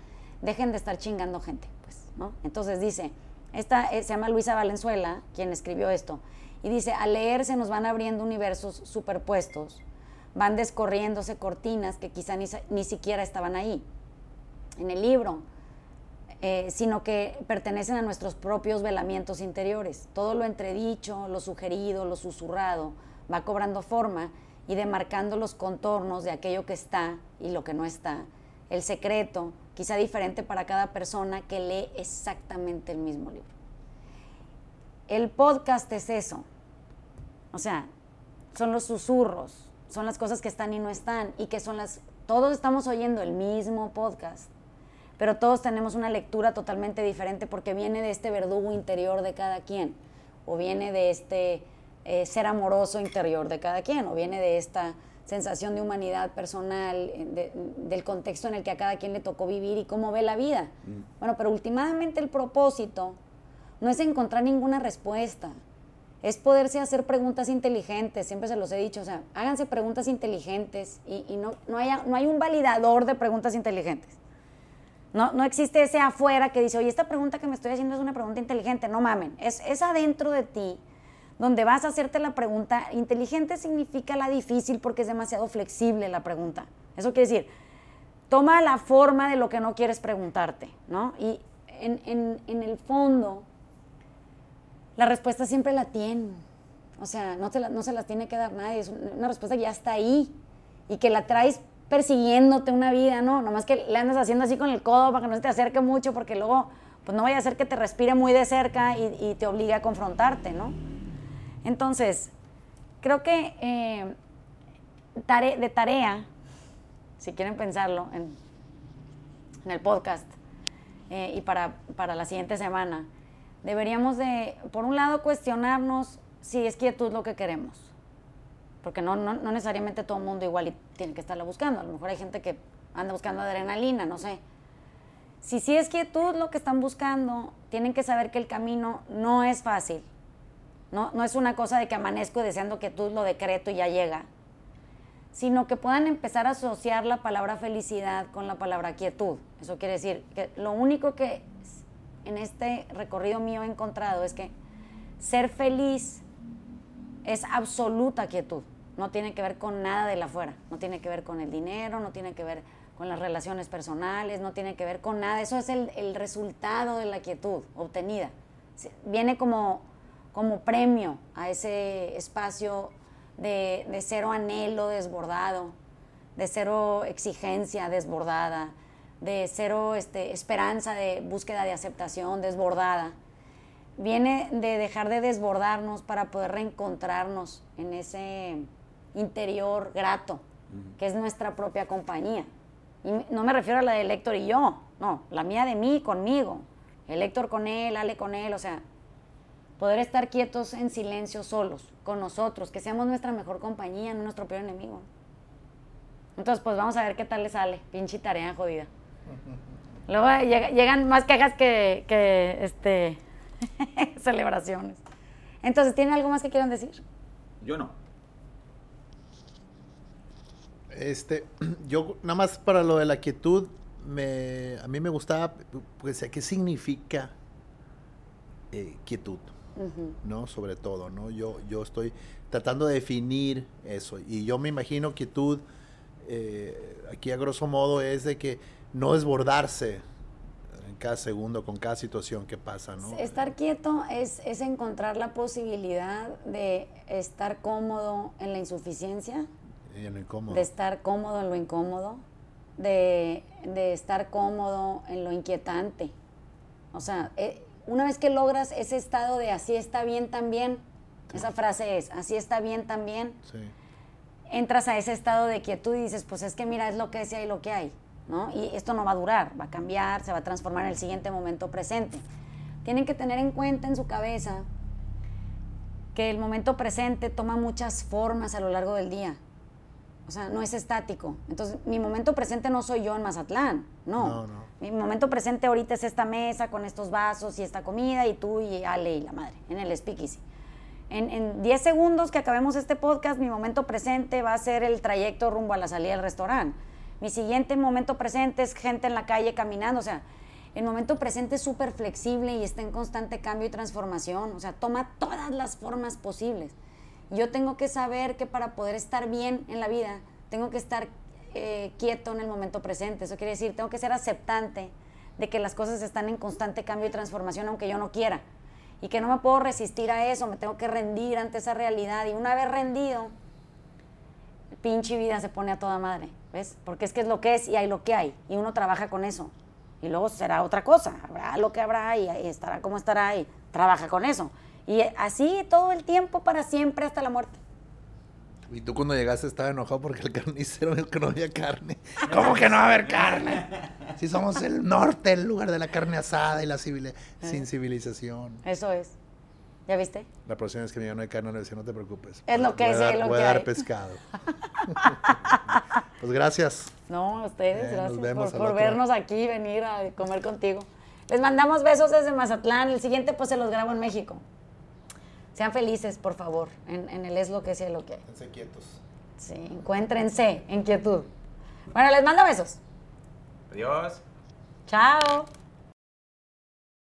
dejen de estar chingando gente, pues, ¿no? Entonces dice, esta eh, se llama Luisa Valenzuela, quien escribió esto, y dice, al leer se nos van abriendo universos superpuestos, van descorriéndose cortinas que quizá ni, ni siquiera estaban ahí. En el libro, eh, sino que pertenecen a nuestros propios velamientos interiores. Todo lo entredicho, lo sugerido, lo susurrado, va cobrando forma y demarcando los contornos de aquello que está y lo que no está. El secreto, quizá diferente para cada persona que lee exactamente el mismo libro. El podcast es eso. O sea, son los susurros, son las cosas que están y no están, y que son las... Todos estamos oyendo el mismo podcast, pero todos tenemos una lectura totalmente diferente porque viene de este verdugo interior de cada quien, o viene de este eh, ser amoroso interior de cada quien, o viene de esta sensación de humanidad personal, eh, de- del contexto en el que a cada quien le tocó vivir y cómo ve la vida. Bueno, pero últimamente el propósito no es encontrar ninguna respuesta, es poderse hacer preguntas inteligentes, siempre se los he dicho, o sea, háganse preguntas inteligentes y, y no, no, haya- no hay un validador de preguntas inteligentes. No, no existe ese afuera que dice, oye, esta pregunta que me estoy haciendo es una pregunta inteligente. No mamen, es, es adentro de ti donde vas a hacerte la pregunta. Inteligente significa la difícil porque es demasiado flexible la pregunta. Eso quiere decir, toma la forma de lo que no quieres preguntarte, ¿no? Y en, en- en el fondo, la respuesta siempre la tienen. O sea, no, te la- no se las tiene que dar nadie. Es una respuesta que ya está ahí y que la traes persiguiéndote una vida, ¿no? Nomás que le andas haciendo así con el codo para que no se te acerque mucho porque luego, pues no vaya a ser que te respire muy de cerca y, y te obligue a confrontarte, ¿no? Entonces, creo que eh, de tarea, si quieren pensarlo en, en el podcast eh, y para, para la siguiente semana, deberíamos de, por un lado, cuestionarnos si es quietud lo que queremos. Porque no, no, no necesariamente todo el mundo igual y tiene que estarla buscando. A lo mejor hay gente que anda buscando adrenalina, no sé. Si sí es quietud lo que están buscando, tienen que saber que el camino no es fácil. No, no es una cosa de que amanezco deseando quietud, lo decreto y ya llega. Sino que puedan empezar a asociar la palabra felicidad con la palabra quietud. Eso quiere decir que lo único que en este recorrido mío he encontrado es que ser feliz es absoluta quietud. No tiene que ver con nada de la afuera. No tiene que ver con el dinero, no tiene que ver con las relaciones personales, no tiene que ver con nada. Eso es el, el resultado de la quietud obtenida. Viene como, como premio a ese espacio de, de cero anhelo desbordado, de cero exigencia desbordada, de cero este, esperanza de búsqueda de aceptación desbordada. Viene de dejar de desbordarnos para poder reencontrarnos en ese interior grato, que es nuestra propia compañía. Y no me refiero a la de Héctor y yo, no, la mía de mí conmigo, el Héctor con él, Ale con él, o sea, poder estar quietos en silencio solos, con nosotros, que seamos nuestra mejor compañía, no nuestro peor enemigo. Entonces, pues vamos a ver qué tal le sale, pinche tarea jodida. (laughs) Luego llega- llegan más quejas que, que este, (laughs) celebraciones. Entonces, ¿tiene algo más que quieran decir? Yo no. Este, (clears throat) yo nada más para lo de la quietud, me, a mí me gustaba, pues, ¿qué significa eh, quietud? ¿No? Sobre todo, ¿no? Yo, yo estoy tratando de definir eso y yo me imagino quietud, eh, aquí a grosso modo, es de que no desbordarse en cada segundo con cada situación que pasa, ¿no? Estar quieto es, es encontrar la posibilidad de estar cómodo en la insuficiencia, Y en lo incómodo. de estar cómodo en lo incómodo, de, de estar cómodo en lo inquietante. O sea, eh, una vez que logras ese estado de así está bien también, esa frase es, así está bien también, Sí. entras a ese estado de quietud y dices, pues es que mira, es lo que es y hay lo que hay, ¿no? Y esto no va a durar, va a cambiar, se va a transformar en el siguiente momento presente. Tienen que tener en cuenta en su cabeza que el momento presente toma muchas formas a lo largo del día. O sea, no es estático. Entonces, mi momento presente no soy yo en Mazatlán, no. No, no. Mi momento presente ahorita es esta mesa con estos vasos y esta comida y tú y Ale y la madre en el speakeasy. En, en 10 segundos que acabemos este podcast, mi momento presente va a ser el trayecto rumbo a la salida del restaurante. Mi siguiente momento presente es gente en la calle caminando. O sea, el momento presente es súper flexible y está en constante cambio y transformación. O sea, toma todas las formas posibles. Yo tengo que saber que para poder estar bien en la vida, tengo que estar eh, quieto en el momento presente. Eso quiere decir, tengo que ser aceptante de que las cosas están en constante cambio y transformación, aunque yo no quiera. Y que no me puedo resistir a eso, me tengo que rendir ante esa realidad. Y una vez rendido, pinche vida se pone a toda madre, ¿ves? Porque es que es lo que es y hay lo que hay. Y uno trabaja con eso. Y luego será otra cosa. Habrá lo que habrá y, estará como estará y trabaja con eso. Y así todo el tiempo, para siempre, hasta la muerte. Y tú cuando llegaste estaba enojado porque el carnicero dijo que no había carne. (laughs) ¿Cómo que no va a haber carne? Si somos el norte, el lugar de la carne asada y la civili- sin civilización. Eso es. ¿Ya viste? La próxima vez que me diga no hay carne, decía, no te preocupes. Es lo que Voy es, dar- es lo voy que a dar hay. pescado. (laughs) (laughs) pues gracias. No, a ustedes, Eh, gracias vemos por, por vernos aquí, venir a comer contigo. Les mandamos besos desde Mazatlán. El siguiente, pues, se los grabo en México. Sean felices, por favor, en, en el es lo que sea lo que hay. Esténse quietos. Sí, encuéntrense en quietud. Bueno, les mando besos. Adiós. Chao.